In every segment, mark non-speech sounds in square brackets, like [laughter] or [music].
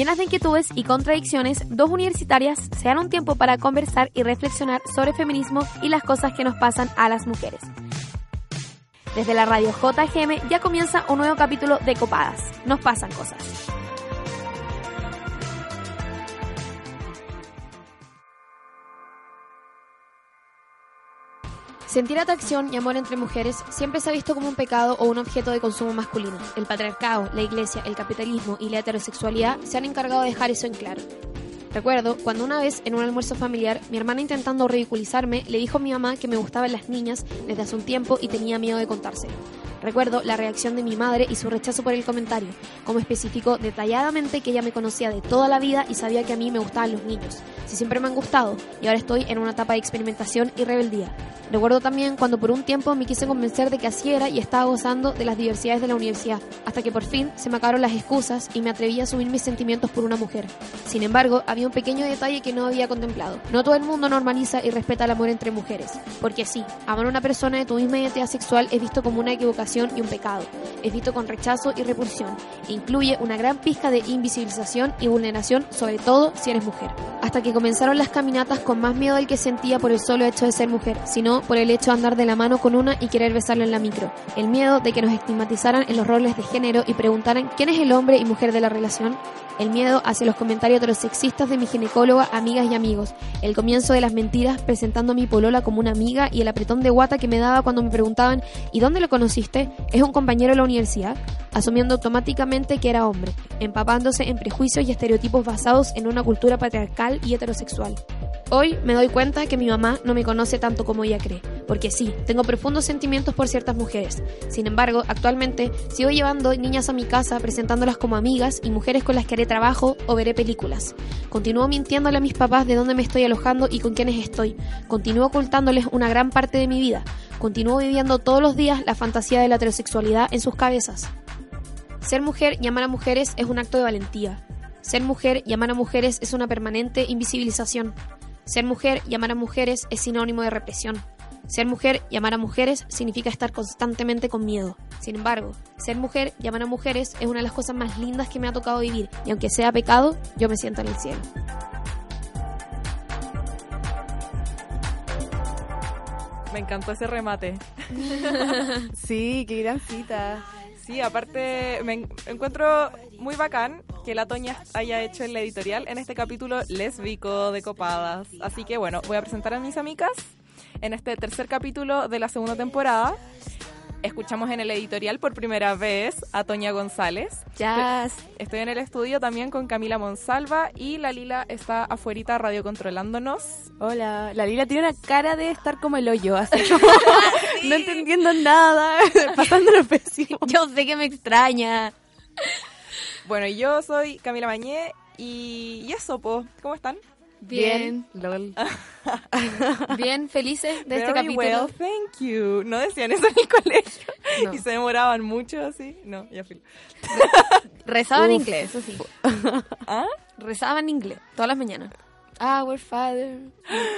Llenas de inquietudes y contradicciones, dos universitarias se dan un tiempo para conversar y reflexionar sobre feminismo y las cosas que nos pasan a las mujeres. Desde la radio JGM ya comienza un nuevo capítulo de Copadas. Nos pasan cosas. Sentir atracción y amor entre mujeres siempre se ha visto como un pecado o un objeto de consumo masculino. El patriarcado, la iglesia, el capitalismo y la heterosexualidad se han encargado de dejar eso en claro. Recuerdo cuando una vez en un almuerzo familiar mi hermana intentando ridiculizarme le dijo a mi mamá que me gustaban las niñas desde hace un tiempo y tenía miedo de contárselo. Recuerdo la reacción de mi madre y su rechazo por el comentario, como especificó detalladamente que ella me conocía de toda la vida y sabía que a mí me gustaban los niños, si siempre me han gustado, y ahora estoy en una etapa de experimentación y rebeldía. Recuerdo también cuando por un tiempo me quise convencer de que así era y estaba gozando de las diversidades de la universidad, hasta que por fin se me acabaron las excusas y me atreví a asumir mis sentimientos por una mujer. Sin embargo, había un pequeño detalle que no había contemplado. No todo el mundo normaliza y respeta el amor entre mujeres, porque sí, amar a una persona de tu misma identidad sexual es visto como una equivocación y un pecado, es visto con rechazo y repulsión, e incluye una gran pizca de invisibilización y vulneración, sobre todo si eres mujer. Hasta que comenzaron las caminatas con más miedo del que sentía por el solo hecho de ser mujer, sino por el hecho de andar de la mano con una y querer besarlo en la micro. El miedo de que nos estigmatizaran en los roles de género y preguntaran quién es el hombre y mujer de la relación. El miedo hacia los comentarios heterosexistas de mi ginecóloga, amigas y amigos. El comienzo de las mentiras presentando a mi polola como una amiga y el apretón de guata que me daba cuando me preguntaban ¿y dónde lo conociste? ¿Es un compañero de la universidad? Asumiendo automáticamente que era hombre, empapándose en prejuicios y estereotipos basados en una cultura patriarcal y heterosexual. Hoy me doy cuenta que mi mamá no me conoce tanto como ella cree, porque sí, tengo profundos sentimientos por ciertas mujeres. Sin embargo, actualmente sigo llevando niñas a mi casa presentándolas como amigas y mujeres con las que trabajo o veré películas. Continúo mintiéndole a mis papás de dónde me estoy alojando y con quiénes estoy. Continúo ocultándoles una gran parte de mi vida. Continúo viviendo todos los días la fantasía de la heterosexualidad en sus cabezas. Ser mujer y amar a mujeres es un acto de valentía. Ser mujer y amar a mujeres es una permanente invisibilización. Ser mujer y amar a mujeres es sinónimo de represión. Ser mujer y amar a mujeres significa estar constantemente con miedo. Sin embargo, ser mujer y amar a mujeres es una de las cosas más lindas que me ha tocado vivir, y aunque sea pecado, yo me siento en el cielo. Me encantó ese remate. [laughs] sí, qué gran cita. Sí, aparte me encuentro muy bacán que la Toña haya hecho en la editorial en este capítulo lésbico de copadas. Así que bueno, voy a presentar a mis amigas en este tercer capítulo de la segunda temporada. Escuchamos en el editorial por primera vez a Toña González. Ya. Estoy en el estudio también con Camila Monsalva y la Lila está afuera radio controlándonos. Hola, la Lila tiene una cara de estar como el hoyo, así [laughs] como no entendiendo nada, [laughs] pasando los pésimo. [laughs] Yo sé que me extraña. Bueno, yo soy Camila Mañé y, y eso, po. ¿cómo están? Bien, lol. [laughs] Bien, felices de este capítulo. Well, thank you. No decían eso en el [laughs] colegio y se demoraban mucho así. No, ya fui. Rezaban en inglés, eso sí. [laughs] ¿Ah? Rezaban en inglés todas las mañanas. Our Father,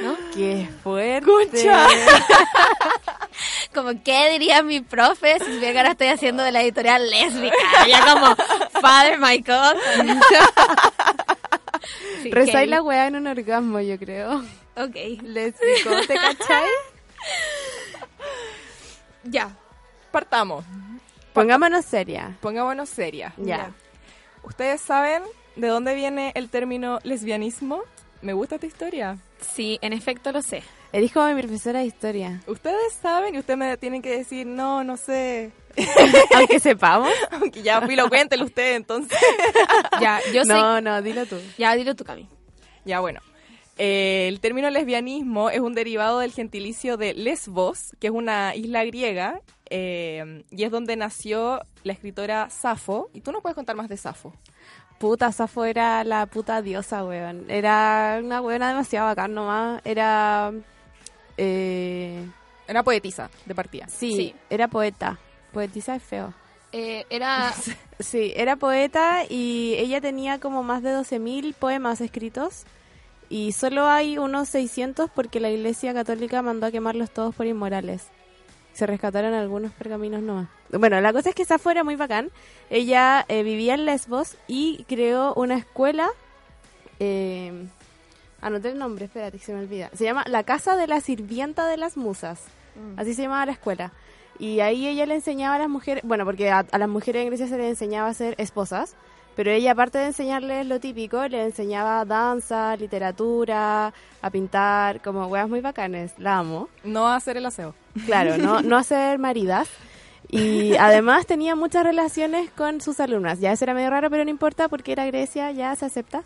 ¿no? ¡Qué fuerte! ¡Escucha! como, ¿qué diría mi profe si que ahora estoy haciendo de la editorial lésbica? Ya como, Father, my God. Sí, la weá en un orgasmo, yo creo. Ok. Lésbico, ¿te cachai? [laughs] ya, partamos. Pongámonos seria. Pongámonos seria. Ya. ¿Ustedes saben de dónde viene el término lesbianismo? Me gusta esta historia. Sí, en efecto lo sé. Le dijo mi profesora de historia. Ustedes saben y ustedes me tienen que decir, no, no sé. [laughs] Aunque sepamos. Aunque ya fui lo cuéntelo usted entonces. [laughs] ya, yo sé. No, no, dilo tú. Ya, dilo tú, Cami. Ya, bueno. Eh, el término lesbianismo es un derivado del gentilicio de Lesbos, que es una isla griega, eh, y es donde nació la escritora Safo. Y tú no puedes contar más de Safo puta, Safo era la puta diosa, weón. Era una weona demasiado bacán nomás. Era... Eh... Era poetisa, de partida. Sí, era poeta. Poetisa es feo. Eh, era... [laughs] sí, era poeta y ella tenía como más de 12.000 poemas escritos. Y solo hay unos 600 porque la Iglesia Católica mandó a quemarlos todos por inmorales. Se rescataron algunos pergaminos nomás. Bueno, la cosa es que Safo era muy bacán. Ella eh, vivía en Lesbos y creó una escuela. Eh, anoté el nombre, espérate se me olvida. Se llama La Casa de la Sirvienta de las Musas. Así se llamaba la escuela. Y ahí ella le enseñaba a las mujeres, bueno, porque a, a las mujeres en Grecia se les enseñaba a ser esposas, pero ella aparte de enseñarles lo típico, le enseñaba danza, literatura, a pintar, como weas muy bacanes, la amo. No hacer el aseo. Claro, no, no hacer maridas. Y [laughs] además tenía muchas relaciones con sus alumnas. Ya eso era medio raro, pero no importa porque era Grecia, ya se acepta.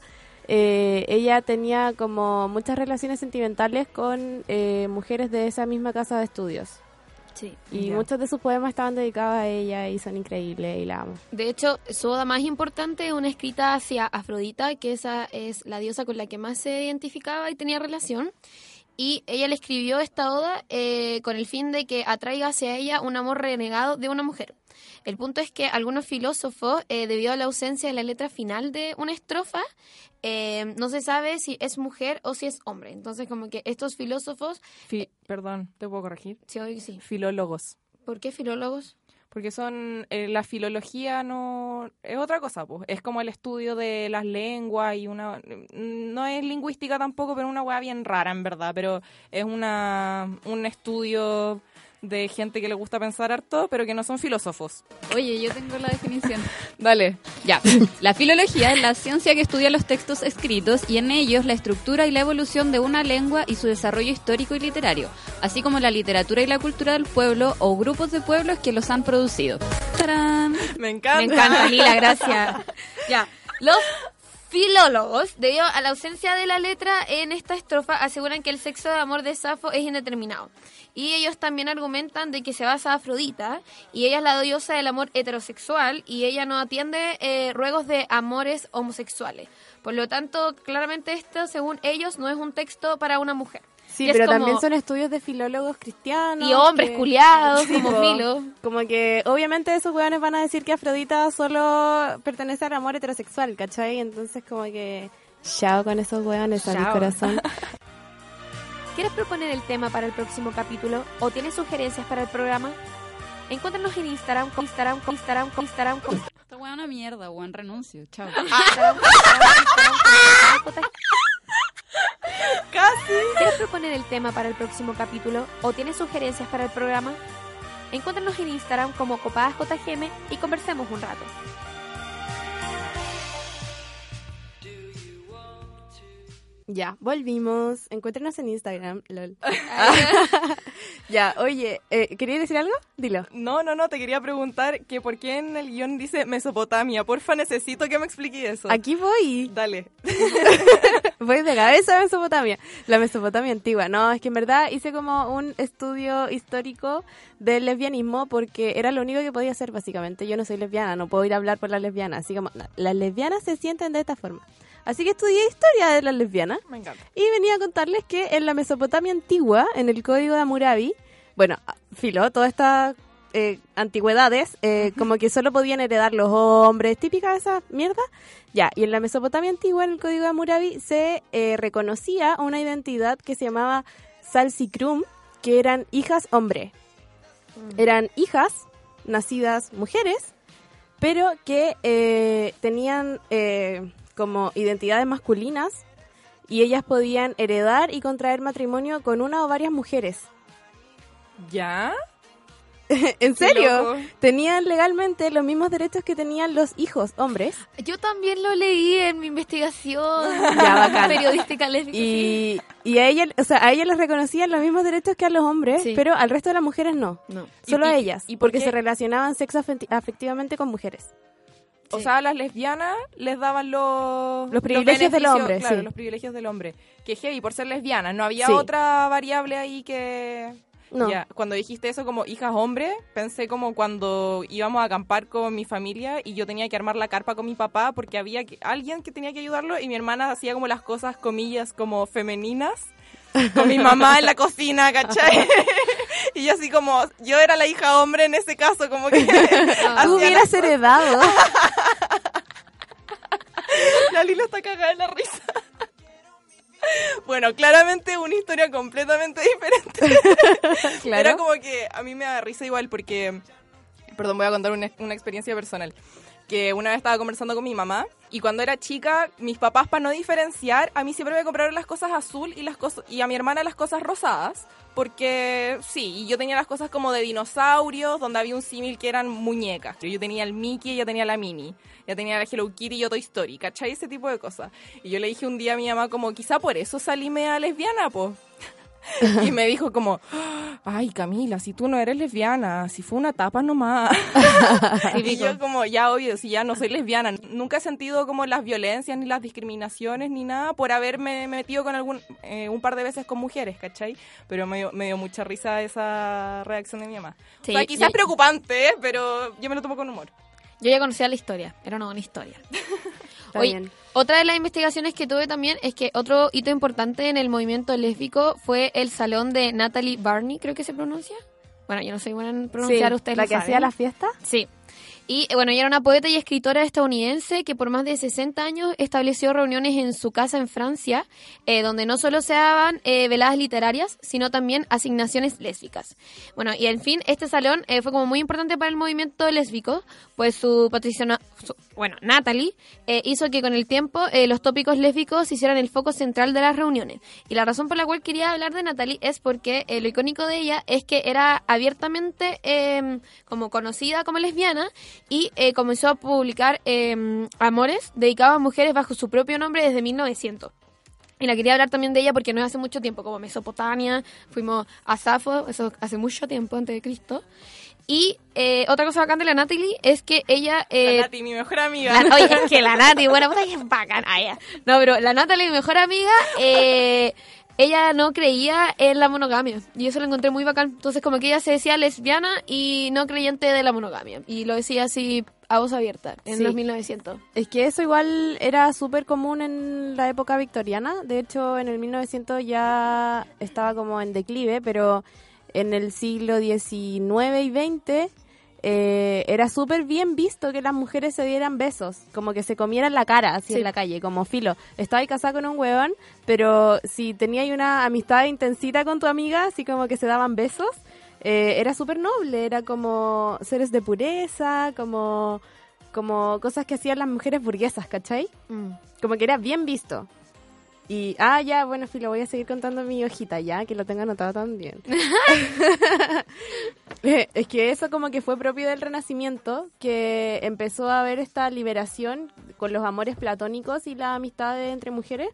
Eh, ella tenía como muchas relaciones sentimentales con eh, mujeres de esa misma casa de estudios. Sí. Y Ya. muchos de sus poemas estaban dedicados a ella y son increíbles y la amo. De hecho, su oda más importante es una escrita hacia Afrodita, que esa es la diosa con la que más se identificaba y tenía relación. Y ella le escribió esta oda eh, con el fin de que atraiga hacia ella un amor renegado de una mujer. El punto es que algunos filósofos, eh, debido a la ausencia de la letra final de una estrofa, eh, no se sabe si es mujer o si es hombre. Entonces, como que estos filósofos, Fi- Perdón, ¿te puedo corregir? sí, sí. Filólogos. ¿Por qué filólogos? Porque son. eh, la filología no. Es otra cosa, pues. Es como el estudio de las lenguas y una. No es lingüística tampoco, pero una hueá bien rara, en verdad. Pero es una un estudio de gente que le gusta pensar harto, pero que no son filósofos. Oye, yo tengo la definición. [laughs] Dale. Ya, la filología es la ciencia que estudia los textos escritos y en ellos la estructura y la evolución de una lengua y su desarrollo histórico y literario, así como la literatura y la cultura del pueblo o grupos de pueblos que los han producido. ¡Tarán! Me encanta. Me encanta, Lila, gracias. [laughs] Ya, los filólogos, debido a la ausencia de la letra en esta estrofa, aseguran que el sexo de amor de Safo es indeterminado. Y ellos también argumentan de que se basa Afrodita, y ella es la diosa del amor heterosexual, y ella no atiende eh, ruegos de amores homosexuales. Por lo tanto, claramente esto, según ellos, no es un texto para una mujer. Sí, pero como- también son estudios de filólogos cristianos. Y hombres que- culiados, Sí, como. Filo. Como que obviamente esos weones van a decir que Afrodita solo pertenece al amor heterosexual, ¿cachai? Entonces como que... Chao con esos weones a mi corazón. ¿Quieres proponer el tema para el próximo capítulo o tienes sugerencias para el programa? Encuéntranos en Instagram, con Instagram, con Instagram, con Instagram, con Esta weá una mierda, weón, renuncio. Chao. [laughs] Casi. ¿Quieres proponer el tema para el próximo capítulo o tienes sugerencias para el programa? Encuéntranos en Instagram como copadasjgm y conversemos un rato. ya, volvimos. Encuéntrenos en Instagram, lol. [laughs] [laughs] ya, oye, eh, ¿querías decir algo? Dilo. No, no, no, te quería preguntar que por qué en el guion dice Mesopotamia. Porfa, necesito que me explique eso. Aquí voy. Dale. Voy de cabeza a Mesopotamia. La Mesopotamia antigua. No, es que en verdad hice como un estudio histórico del lesbianismo porque era lo único que podía hacer básicamente. Yo no soy lesbiana, no puedo ir a hablar por las lesbianas. Así como, las lesbianas se sienten de esta forma. Así que estudié historia de las lesbianas Me encanta. y venía a contarles que en la Mesopotamia antigua, en el código de Hammurabi, bueno, filo, todas estas eh, antigüedades, eh, como que solo podían heredar los hombres, típica de esa mierda. Ya, y en la Mesopotamia antigua, en el código de Hammurabi, se eh, reconocía una identidad que se llamaba Salsicrum, que eran hijas hombre. Eran hijas nacidas mujeres, pero que tenían como identidades masculinas y ellas podían heredar y contraer matrimonio con una o varias mujeres. ¿Ya? [laughs] ¿En serio? Tenían legalmente los mismos derechos que tenían los hijos hombres. Yo también lo leí en mi investigación [laughs] Ya, periodística lésbica. Y, y a ella, o sea, a ellas les reconocían los mismos derechos que a los hombres, Sí. pero al resto de las mujeres no. No. Solo ¿Y- a ellas, y por porque se relacionaban sexo afecti- afectivamente con mujeres. O sea, a las lesbianas les daban los... Los privilegios del beneficios, hombre, Claro, sí. los privilegios del hombre. Que heavy, por ser lesbianas. No había Sí. otra variable ahí que... No. Ya, cuando dijiste eso como hijas hombre, pensé como cuando íbamos a acampar con mi familia y yo tenía que armar la carpa con mi papá porque había que- alguien que tenía que ayudarlo y mi hermana hacía como las cosas, comillas, como femeninas. Con mi mamá en la [laughs] cocina, ¿cachai? [laughs] y yo así como, yo era la hija hombre en ese caso, como que... [laughs] Tú hubieras heredado. La Lila está cagada en la risa. Bueno, claramente una historia completamente [laughs] diferente. Claro. Era como que a mí me da risa igual porque, perdón, voy a contar una, una experiencia personal. Que una vez estaba conversando con mi mamá y cuando era chica, mis papás para no diferenciar, a mí siempre me compraron las cosas azul y las cosas y a mi hermana las cosas rosadas, porque sí, y yo tenía las cosas como de dinosaurios, donde había un símil que eran muñecas. Yo tenía el Mickey, ella tenía la Minnie, ella tenía la Hello Kitty y yo Toy Story, ¿cachai? Ese tipo de cosas. Y yo le dije un día a mi mamá como, quizá por eso salí media lesbiana, po. [laughs] y me dijo como, ay Camila, si tú no eres lesbiana, si fue una tapa nomás. [laughs] y yo como, ya obvio, si ya no soy lesbiana, nunca he sentido como las violencias ni las discriminaciones ni nada por haberme metido con algún eh, un par de veces con mujeres, ¿cachai? Pero me dio, me dio mucha risa esa reacción de mi mamá. Sí, o sea, quizás yo- preocupante, pero yo me lo tomo con humor. Yo ya conocía la historia, era una buena historia. [laughs] Oye. Otra de las investigaciones que tuve también es que otro hito importante en el movimiento lésbico fue el salón de Natalie Barney, creo que se pronuncia. Bueno, yo no soy buena en pronunciar, Sí, ustedes la lo que saben. hacía la fiesta. Sí. Y eh, bueno, ella era una poeta y escritora estadounidense que por más de 60 años estableció reuniones en su casa en Francia, eh, donde no solo se daban eh, veladas literarias, sino también asignaciones lésbicas. Bueno, y en fin, este salón eh, fue como muy importante para el movimiento lésbico, pues su patriciana, bueno, Natalie, eh, hizo que con el tiempo eh, los tópicos lésbicos hicieran el foco central de las reuniones. Y la razón por la cual quería hablar de Natalie es porque lo icónico de ella es que era abiertamente eh, como conocida como lesbiana y eh, comenzó a publicar eh, amores dedicados a mujeres bajo su propio nombre desde 1900. Y la quería hablar también de ella porque no es hace mucho tiempo, como Mesopotamia, fuimos a Safo, eso hace mucho tiempo antes de Cristo. Y eh, otra cosa bacán de la Natalie es que ella... eh, La Nati, mi mejor amiga. la- oye, es que la [laughs] Nati, buena puta, ella es bacán. Ah, ya. No, pero la Natalie, mi mejor amiga, eh, ella no creía en la monogamia. Y eso lo encontré muy bacán. Entonces, como que ella se decía lesbiana y no creyente de la monogamia. Y lo decía así a voz abierta en Sí. los 1900. Es que eso igual era súper común en la época victoriana. De hecho, en el 1900 ya estaba como en declive, pero en el siglo XIX y XX eh, era súper bien visto que las mujeres se dieran besos, como que se comieran la cara así Sí. en la calle, como filo. Estaba ahí casada con un huevón, pero si tenía ahí una amistad intensita con tu amiga, así como que se daban besos, eh, era súper noble, era como seres de pureza, como, como cosas que hacían las mujeres burguesas, ¿cachai? Como que era bien visto. Y, ah, ya, bueno, Filo, voy a seguir contando mi hojita ya, que lo tengo anotado también. [laughs] [laughs] Eh, es que eso como que fue propio del Renacimiento, que empezó a haber esta liberación con los amores platónicos y la amistad entre mujeres.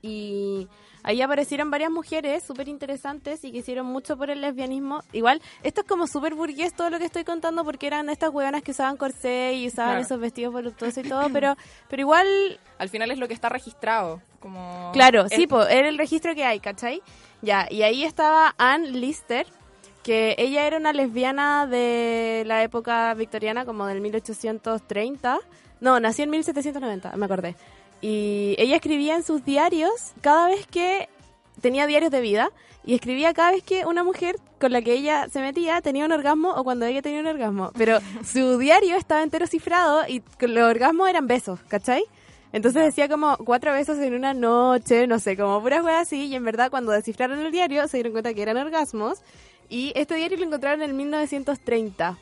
Y ahí aparecieron varias mujeres súper interesantes y que hicieron mucho por el lesbianismo. Igual, esto es como súper burgués todo lo que estoy contando porque eran estas hueonas que usaban corsé y usaban Claro. esos vestidos voluptuosos y todo, [clears throat] pero, pero igual Al final es lo que está registrado. Como Claro, sí, po, era el registro que hay, ¿cachai? Ya, y ahí estaba Anne Lister, que ella era una lesbiana de la época victoriana, como del 1830. No, nació en 1790, me acordé. Y ella escribía en sus diarios cada vez que tenía diarios de vida y escribía cada vez que una mujer con la que ella se metía tenía un orgasmo o cuando ella tenía un orgasmo. Pero su diario estaba entero cifrado y los orgasmos eran besos, ¿cachai? Entonces decía como cuatro besos en una noche, no sé, como puras weas así. Y en verdad, cuando descifraron el diario, se dieron cuenta que eran orgasmos. Y este diario lo encontraron en 1930.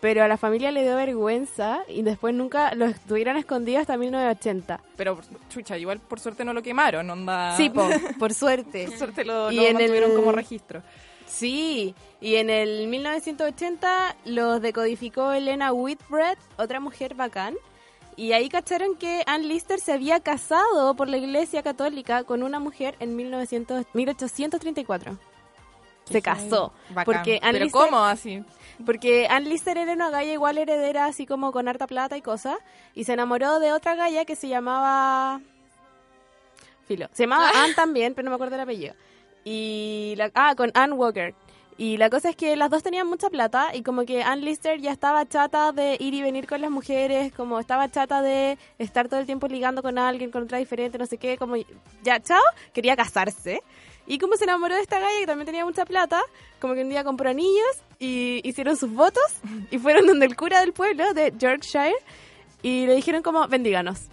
Pero a la familia le dio vergüenza y después nunca lo estuvieron escondido hasta 1980. Pero, chucha, igual por suerte no lo quemaron, onda. Sí, po, [laughs] por suerte. Por suerte lo, Y lo en el- mantuvieron como registro. Sí, y en el 1980 los decodificó Elena Whitbread, otra mujer bacán. Y ahí cacharon que Ann Lister se había casado por la Iglesia Católica con una mujer en 1900, 1834. Se casó. Bacán. Porque Ann Pero Lister, ¿cómo así? porque Ann Lister era una galla igual heredera, así como con harta plata y cosas. Y se enamoró de otra galla que se llamaba... Filo. Se llamaba Ann también, pero no me acuerdo el apellido. Y la, ah, con Ann Walker. Y la cosa es que las dos tenían mucha plata y como que Ann Lister ya estaba chata de ir y venir con las mujeres, como estaba chata de estar todo el tiempo ligando con alguien, con otra diferente, no sé qué, como ya, chao, quería casarse. Y como se enamoró de esta galla que también tenía mucha plata, como que un día compró anillos y hicieron sus votos y fueron donde el cura del pueblo de Yorkshire y le dijeron como, bendíganos.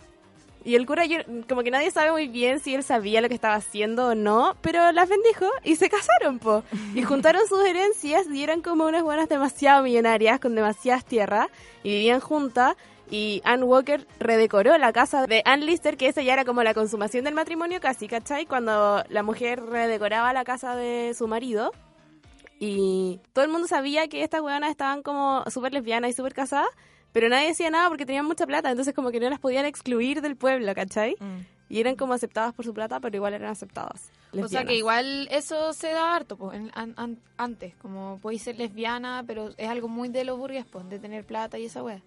Y el cura, yo- como que nadie sabe muy bien si él sabía lo que estaba haciendo o no, pero las bendijo y se casaron, po. Y [laughs] juntaron sus herencias y eran como unas buenas demasiado millonarias, con demasiadas tierras, y vivían juntas. Y Ann Walker redecoró la casa de Ann Lister, que esa ya era como la consumación del matrimonio casi, ¿cachai? Cuando la mujer redecoraba la casa de su marido. Y todo el mundo sabía que estas weonas estaban como súper lesbianas y súper casadas, pero nadie decía nada porque tenían mucha plata, entonces como que no las podían excluir del pueblo, ¿cachai? Mm. Y eran como aceptadas por su plata, pero igual eran aceptadas. O sea que igual eso se da harto, pues, en- an- an- antes, como podéis ser lesbiana, pero es algo muy de los burgues, pues, de tener plata y esa wea.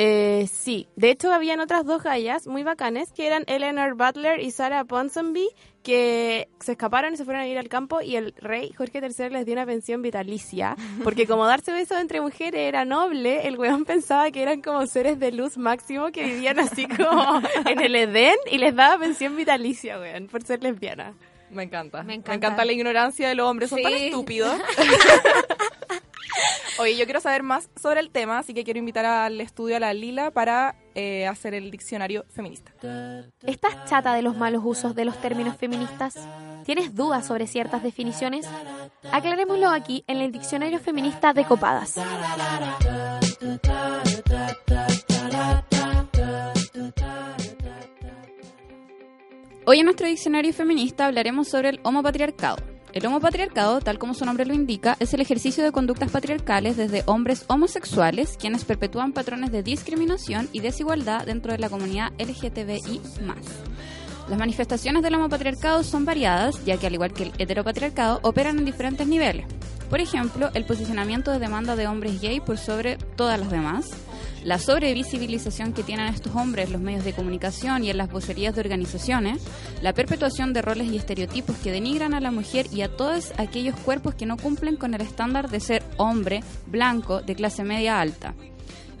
Eh, sí, de hecho habían otras dos gallas muy bacanes que eran Eleanor Butler y Sarah Ponsonby que se escaparon y se fueron a ir al campo y el rey Jorge III les dio una pensión vitalicia [laughs] porque como darse besos entre mujeres era noble, el weón pensaba que eran como seres de luz máximo que vivían así como [laughs] en el Edén y les daba pensión vitalicia, weón, por ser lesbiana. Me encanta. Me Me encanta. encanta. la ignorancia de los hombres. Son tan estúpidos. [laughs] Oye, yo quiero saber más sobre el tema, así que quiero invitar al estudio a la Lila para eh, hacer el diccionario feminista. ¿Estás chata de los malos usos de los términos feministas? ¿Tienes dudas sobre ciertas definiciones? Aclarémoslo aquí en el diccionario feminista de Copadas. Hoy en nuestro diccionario feminista hablaremos sobre el homopatriarcado. El homopatriarcado, tal como su nombre lo indica, es el ejercicio de conductas patriarcales desde hombres homosexuales quienes perpetúan patrones de discriminación y desigualdad dentro de la comunidad LGTBI+. Las manifestaciones del homopatriarcado son variadas, ya que al igual que el heteropatriarcado, operan en diferentes niveles. Por ejemplo, el posicionamiento de demanda de hombres gay por sobre todas las demás, la sobrevisibilización que tienen estos hombres en los medios de comunicación y en las vocerías de organizaciones, la perpetuación de roles y estereotipos que denigran a la mujer y a todos aquellos cuerpos que no cumplen con el estándar de ser hombre, blanco, de clase media alta.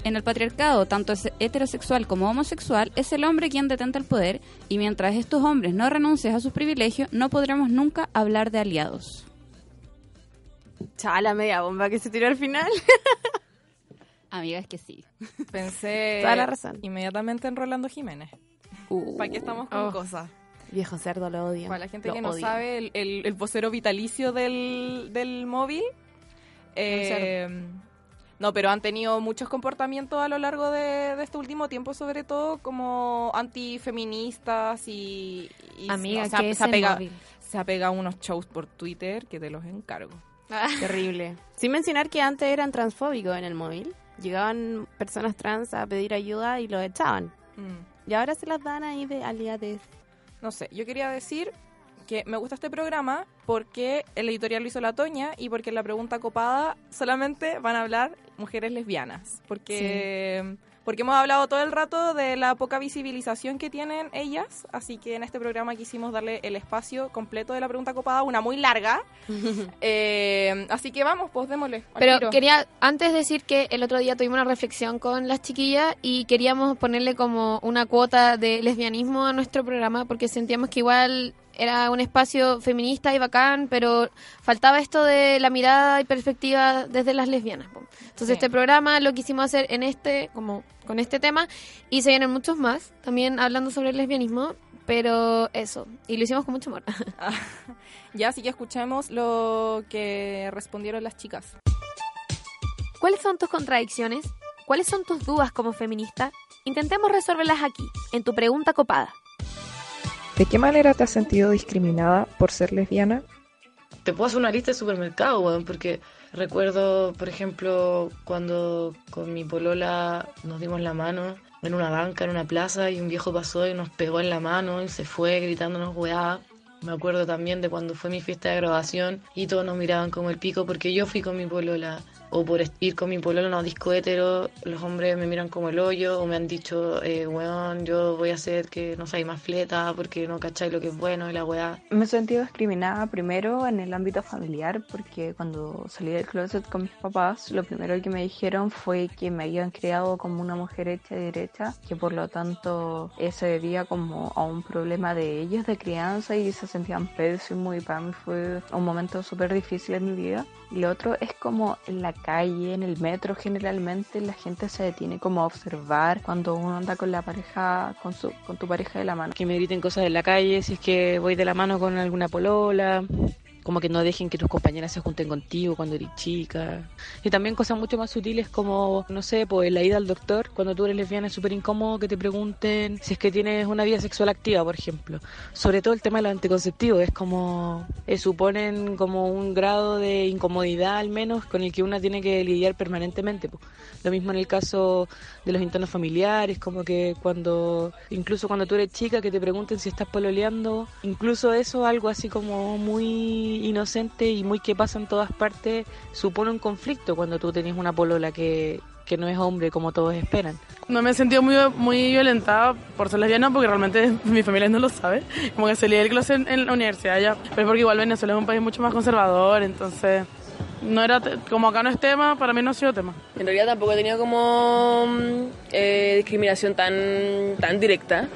En el patriarcado, tanto heterosexual como homosexual, es el hombre quien detenta el poder y mientras estos hombres no renuncien a sus privilegios, no podremos nunca hablar de aliados. Chala, media bomba que se tiró al final. [laughs] Amiga, es que sí. Pensé [laughs] Toda la razón. inmediatamente en Rolando Jiménez. ¿Para qué estamos con Oh. cosas? Viejo cerdo, lo odio. Para la gente Lo que no odio. sabe, el, el- el vocero vitalicio del, del móvil. eh, no, pero han tenido muchos comportamientos a lo largo de, de este último tiempo, sobre todo como antifeministas y... y Amiga, o sea, que es se, ha el pegado, móvil. se ha pegado unos shows por Twitter que te los encargo. Terrible. [laughs] Sin mencionar que antes eran transfóbicos en el móvil. Llegaban personas trans a pedir ayuda y los echaban. Mm. Y ahora se las dan ahí de aliates. No sé, yo quería decir que me gusta este programa porque el editorial lo hizo la Toña y porque en la pregunta copada solamente van a hablar mujeres lesbianas. Porque, porque hemos hablado todo el rato de la poca visibilización que tienen ellas, así que en este programa quisimos darle el espacio completo de la pregunta copada, una muy larga. [laughs] Eh, así que vamos, pues démosle. Pero tiro. quería antes decir que el otro día tuvimos una reflexión con las chiquillas y queríamos ponerle como una cuota de lesbianismo a nuestro programa porque sentíamos que igual era un espacio feminista y bacán, pero faltaba esto de la mirada y perspectiva desde las lesbianas. Entonces Sí. este programa lo quisimos hacer en este, como con este tema y se vienen muchos más, también hablando sobre el lesbianismo, pero eso, y lo hicimos con mucho amor. [laughs] Ya, así que escuchemos lo que respondieron las chicas. ¿Cuáles son tus contradicciones? ¿Cuáles son tus dudas como feminista? Intentemos resolverlas aquí, en tu pregunta copada. ¿De qué manera te has sentido discriminada por ser lesbiana? Te puedo hacer una lista de supermercados, weón, porque recuerdo, por ejemplo, cuando con mi polola nos dimos la mano en una banca, en una plaza, y un viejo pasó y nos pegó en la mano y se fue gritándonos weá. Me acuerdo también de cuando fue mi fiesta de graduación y todos nos miraban como el pico porque yo fui con mi polola. O por ir con mi polola a una disco hetero, los hombres me miran como el hoyo o me han dicho, eh, weón, yo voy a hacer que no seáis más fleta porque no cacháis lo que es bueno y la weá. Me he sentido discriminada primero en el ámbito familiar porque cuando salí del closet con mis papás, lo primero que me dijeron fue que me habían criado como una mujer hecha y derecha, que por lo tanto eh, se debía como a un problema de ellos de crianza y se sentían pésimo y para mí fue un momento súper difícil en mi vida. Lo otro es como en la calle, en el metro generalmente la gente se detiene como a observar cuando uno anda con la pareja, con, su, con tu pareja de la mano. Que me griten cosas en la calle, si es que voy de la mano con alguna polola, como que no dejen que tus compañeras se junten contigo cuando eres chica. Y también cosas mucho más sutiles como, no sé, pues la ida al doctor, cuando tú eres lesbiana es súper incómodo que te pregunten si es que tienes una vida sexual activa, por ejemplo. Sobre todo el tema de los anticonceptivos, es como, eh, suponen como un grado de incomodidad al menos con el que una tiene que lidiar permanentemente. Lo mismo en el caso de los internos familiares, como que cuando, incluso cuando tú eres chica, que te pregunten si estás pololeando, incluso eso, algo así como muy inocente y muy que pasa en todas partes, supone un conflicto cuando tú tenés una polola que, que no es hombre como todos esperan. No me he sentido muy, muy violentada por ser lesbiana porque realmente [laughs] mi familia no lo sabe. Como que salí del closet en, en la universidad ya. Pero porque igual Venezuela es un país mucho más conservador, entonces no era como acá no es tema, para mí no ha sido tema. En realidad tampoco he tenido como mm, eh, discriminación tan, tan directa,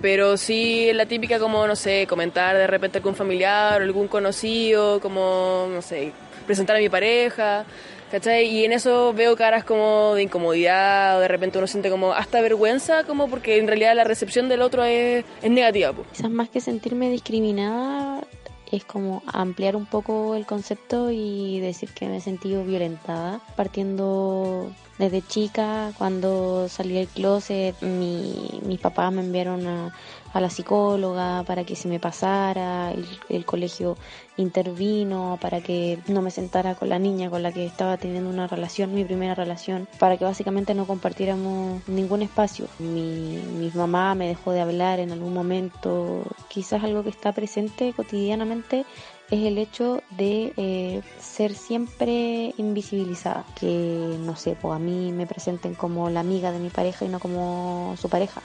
pero sí la típica como, no sé, comentar de repente algún familiar o algún conocido, como, no sé, presentar a mi pareja, ¿cachai? Y en eso veo caras como de incomodidad o de repente uno siente como hasta vergüenza, como porque en realidad la recepción del otro es, es negativa. Quizás más que sentirme discriminada es como ampliar un poco el concepto y decir que me he sentido violentada. Partiendo desde chica, cuando salí del closet, mi, mis papás me enviaron a, a la psicóloga para que se me pasara, el, el colegio intervino para que no me sentara con la niña con la que estaba teniendo una relación, mi primera relación, para que básicamente no compartiéramos ningún espacio. Mi, mi mamá me dejó de hablar en algún momento, quizás algo que está presente cotidianamente es el hecho de eh, ser siempre invisibilizada, que no sé, pues a mí me presenten como la amiga de mi pareja y no como su pareja,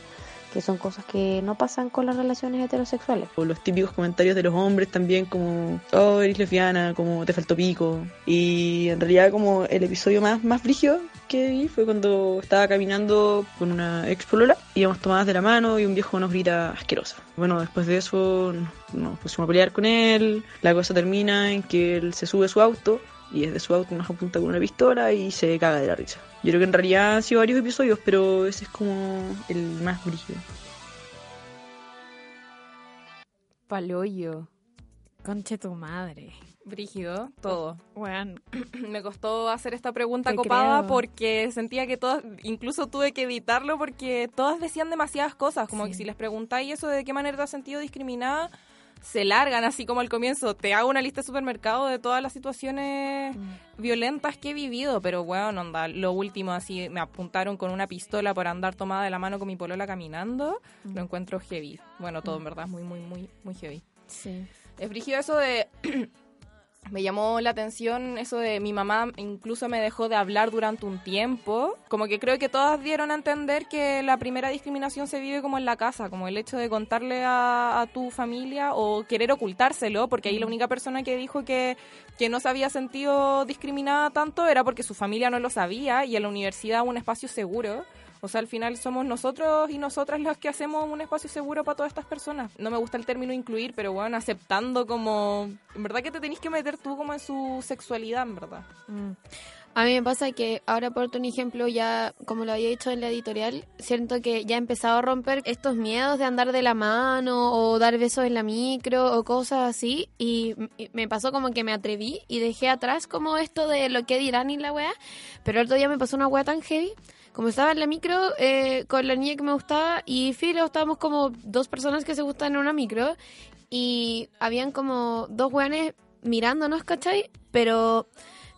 que son cosas que no pasan con las relaciones heterosexuales. O los típicos comentarios de los hombres también como, oh, eres lesbiana, como te faltó pico. Y en realidad como el episodio más, más brígido que vi fue cuando estaba caminando con una ex polola, íbamos tomadas de la mano y un viejo nos grita asquerosa. Bueno, después de eso nos, pusimos a pelear con él, la cosa termina en que él se sube a su auto y desde su auto nos apunta con una pistola y se caga de la risa. Yo creo que en realidad han sido varios episodios, pero ese es como el más brígido. Paloyo. Conche tu madre. Brígido, todo. Bueno, [clears throat] Me costó hacer esta pregunta Te copada creo. porque sentía que todas, incluso tuve que editarlo porque todas decían demasiadas cosas, como que si les preguntáis eso de qué manera te has sentido discriminada, se largan así como al comienzo. Te hago una lista de supermercado de todas las situaciones violentas que he vivido, pero bueno, onda, lo último así, me apuntaron con una pistola por andar tomada de la mano con mi polola caminando, lo encuentro heavy. Bueno, todo en verdad es muy, muy, muy, muy heavy. sí. Es brígido eso de... [clears throat] [coughs] me llamó la atención eso de mi mamá incluso me dejó de hablar durante un tiempo. Como que creo que todas dieron a entender que la primera discriminación se vive como en la casa, como el hecho de contarle a, a tu familia o querer ocultárselo, porque ahí la única persona que dijo que, que no se había sentido discriminada tanto era porque su familia no lo sabía y en la universidad un espacio seguro. O sea, al final somos nosotros y nosotras los que hacemos un espacio seguro para todas estas personas. No me gusta el término incluir, pero bueno, aceptando como... En verdad que te tenés que meter tú como en su sexualidad, en verdad. Mm. A mí me pasa que ahora por un ejemplo ya, como lo había dicho en la editorial, siento que ya he empezado a romper estos miedos de andar de la mano o dar besos en la micro o cosas así y me pasó como que me atreví y dejé atrás como esto de lo que dirán y la weá, pero el otro día me pasó una weá tan heavy. Como estaba en la micro eh, con la niña que me gustaba y filo, estábamos como dos personas que se gustan en una micro y habían como dos weones mirándonos, ¿cachai? Pero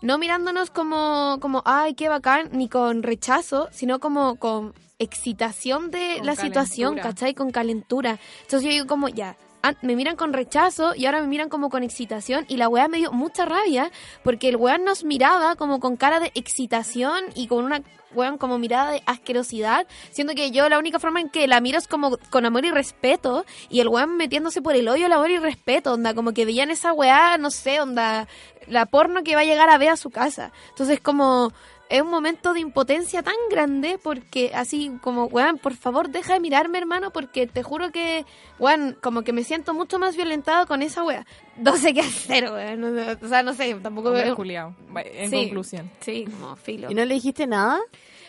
no mirándonos como, como, ay, qué bacán, ni con rechazo, sino como con excitación de Con la situación. ¿cachai? Con calentura. Entonces yo digo como, ya, me miran con rechazo y ahora me miran como con excitación y la weá me dio mucha rabia porque el weón nos miraba como con cara de excitación y con una weón como mirada de asquerosidad, siendo que yo la única forma en que la miro es como con amor y respeto y el weón metiéndose por el hoyo el amor y respeto, onda, como que veían esa weá, no sé, onda, la porno que va a llegar a ver a su casa. Entonces como... es un momento de impotencia tan grande porque así como, weón, por favor deja de mirarme, hermano, porque te juro que, weón, como que me siento mucho más violentado con esa wea. No sé qué hacer, weón. o sea, no sé, tampoco Hombre culiao, en Sí. conclusión. Sí, como filo. ¿Y no le dijiste nada?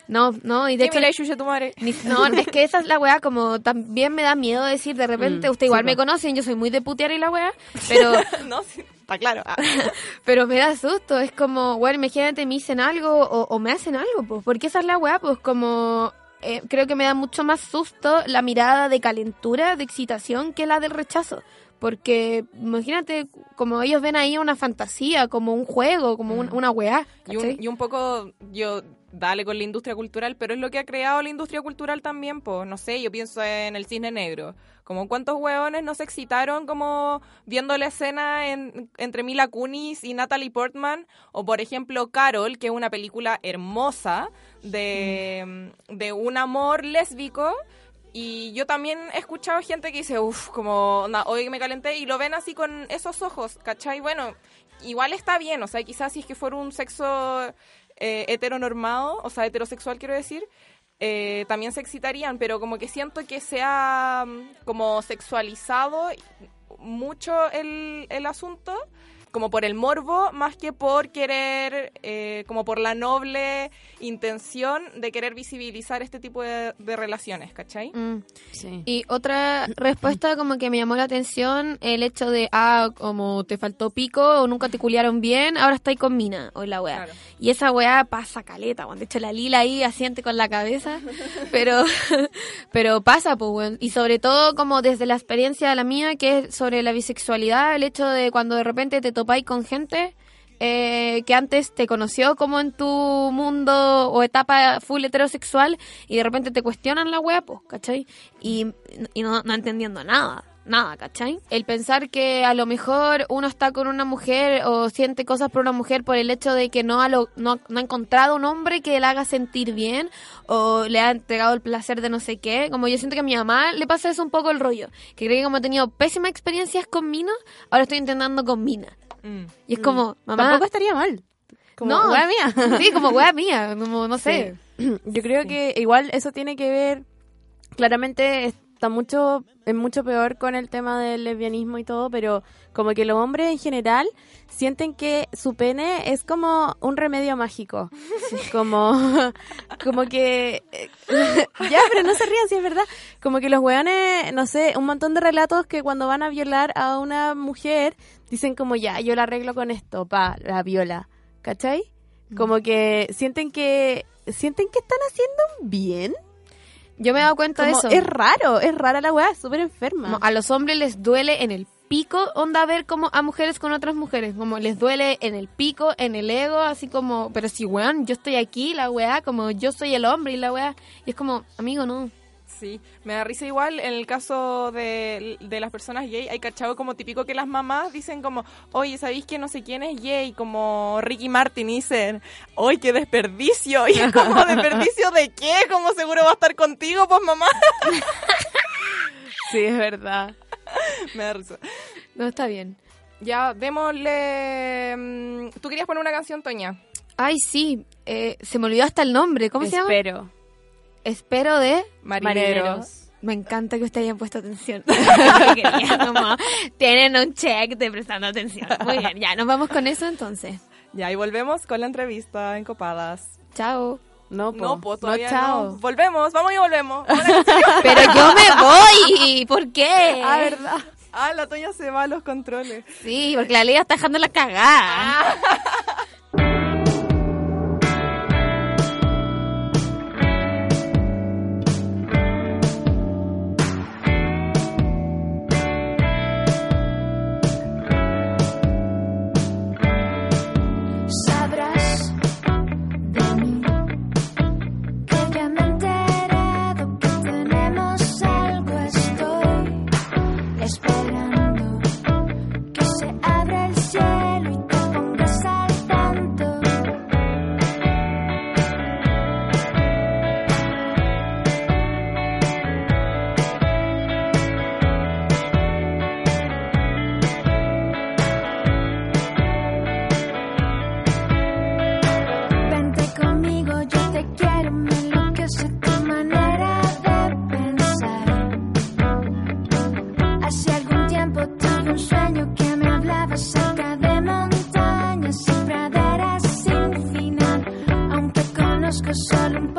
No, no, y de ¿Qué hecho... chucha tu madre? ni- no, es que esa es la weá, como también me da miedo decir de repente, Mm, usted igual sí, me conocen, yo soy muy de putear y la weá, pero [laughs] no, sí, está claro. Ah, [laughs] Pero me da susto, es como, bueno, imagínate, me dicen algo o, o me hacen algo, pues, porque esa es la weá, pues como, eh, creo que me da mucho más susto la mirada de calentura, de excitación, que la del rechazo. Porque imagínate, como ellos ven ahí una fantasía, como un juego, como un- una weá. Y un, y un poco, yo, dale con la industria cultural, pero es lo que ha creado la industria cultural también, pues, no sé, yo pienso en el cisne negro. Como cuántos hueones no se excitaron como viendo la escena en- entre Mila Kunis y Natalie Portman, o por ejemplo Carol, que es una película hermosa de, de un amor lésbico. Y yo también he escuchado gente que dice, uff, como, na, hoy me calenté, y lo ven así con esos ojos, ¿cachai? Bueno, igual está bien, o sea, quizás si es que fuera un sexo eh, heteronormado, o sea, heterosexual quiero decir, eh, también se excitarían, pero como que siento que se ha mm, como sexualizado mucho el, el asunto, como por el morbo, más que por querer, eh, como por la noble intención de querer visibilizar este tipo de, de relaciones, ¿cachai? Mm. Sí. Y otra respuesta como que me llamó la atención, el hecho de, ah, como te faltó pico o nunca te culiaron bien, ahora estáis con mina, o la weá. Claro. Y esa weá pasa caleta, weón. De hecho, la lila ahí asiente con la cabeza. [laughs] Pero, pero pasa, pues, weón. Y sobre todo, como desde la experiencia de la mía, que es sobre la bisexualidad, el hecho de cuando de repente te topáis con gente eh, que antes te conoció como en tu mundo o etapa full heterosexual y de repente te cuestionan la weá, pues, ¿cachai? Y, y no, no entendiendo nada. Nada, ¿cachai? El pensar que a lo mejor uno está con una mujer o siente cosas por una mujer por el hecho de que no ha, lo- no, no ha encontrado un hombre que la haga sentir bien o le ha entregado el placer de no sé qué. Como yo siento que a mi mamá le pasa eso un poco el rollo. Que cree que como he tenido pésimas experiencias con Mina, ahora estoy intentando con Mina. Mm. Y es como, mamá... Tampoco estaría mal. Como no, wea mía. [laughs] Sí, como wea mía, como no sé. [clears throat] Yo creo que igual eso tiene que ver, claramente está mucho, es mucho peor con el tema del lesbianismo y todo, pero como que los hombres en general sienten que su pene es como un remedio mágico. [laughs] Como, como que, eh, [laughs] ya, pero no se rían si es verdad. Como que los weones, no sé, un montón de relatos que cuando van a violar a una mujer, dicen como ya, yo la arreglo con esto, pa, la viola. ¿Cachai? Como que sienten que, sienten que están haciendo bien. Yo me he dado cuenta Como de eso. Es raro, es rara la weá, es súper enferma. Como a los hombres les duele en el pico, onda ver como a mujeres con otras mujeres, como les duele en el pico, en el ego, así como, pero si weón, yo estoy aquí, la weá, como yo soy el hombre y la weá, y es como, amigo, no. Sí, me da risa igual en el caso de, de las personas gay, hay cachado como típico que las mamás dicen como, oye, ¿sabéis que no sé quién es gay? Como Ricky Martin y dicen, ¡ay, qué desperdicio! [laughs] Y es como, ¿desperdicio de qué? Como seguro va a estar contigo, pues mamá. [laughs] sí, es verdad. [laughs] me da risa. No está bien. Ya, démosle... mm, ¿Tú querías poner una canción, Toña? Ay, sí, eh, se me olvidó hasta el nombre, ¿cómo se llama? Espero. Espero de Marineros. Me encanta que usted hayan puesto atención. [laughs] Como, Tienen un check de prestando atención. Muy bien, ya, nos vamos con eso entonces. Ya, y volvemos con la entrevista en Copadas. Chao. No, po. No, pues todavía chao. no. Volvemos, vamos y volvemos. [laughs] Pero yo me voy. ¿Por qué? Ah, verdad. ah, la Toña se va a los controles. Sí, porque la Liga está dejando la cagada. [laughs] que me hablaba cerca de montañas y praderas sin final, aunque conozco solo un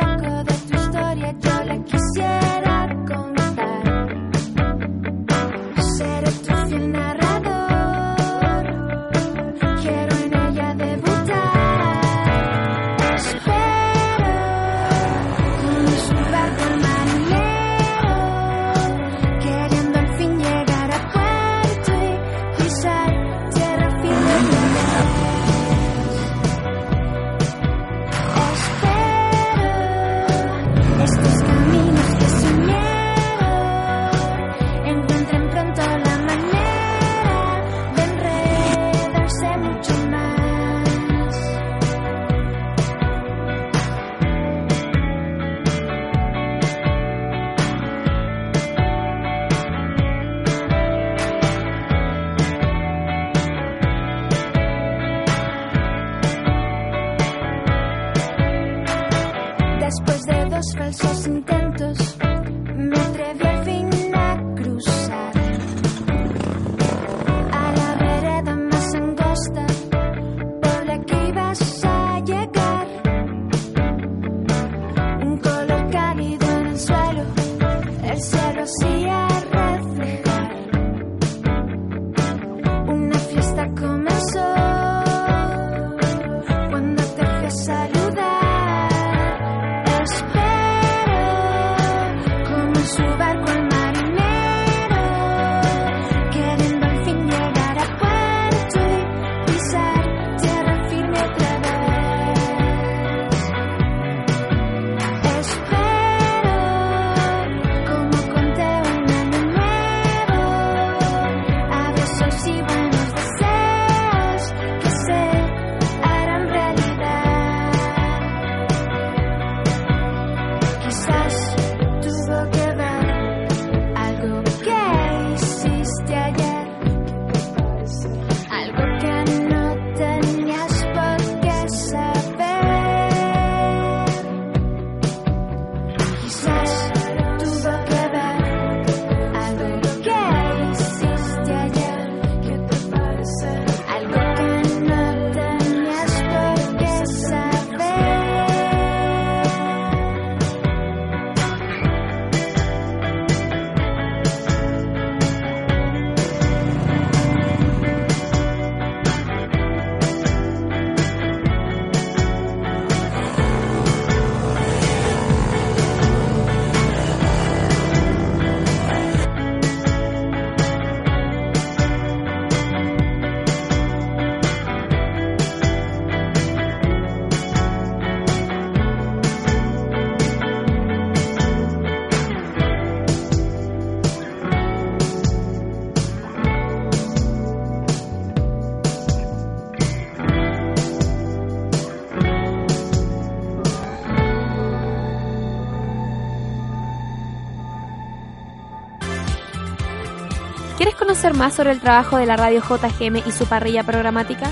más sobre el trabajo de la radio JGM y su parrilla programática?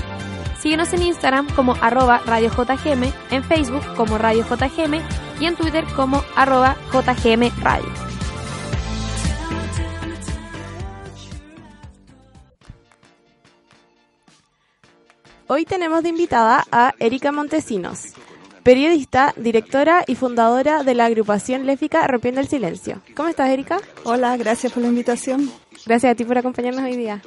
Síguenos en Instagram como arroba Radio JGM, en Facebook como Radio JGM y en Twitter como arroba JGM Radio. Hoy tenemos de invitada a Erika Montesinos, periodista, directora y fundadora de la agrupación léfica Rompiendo el Silencio. ¿Cómo estás, Erika? Hola, gracias por la invitación. Gracias a ti por acompañarnos hoy día.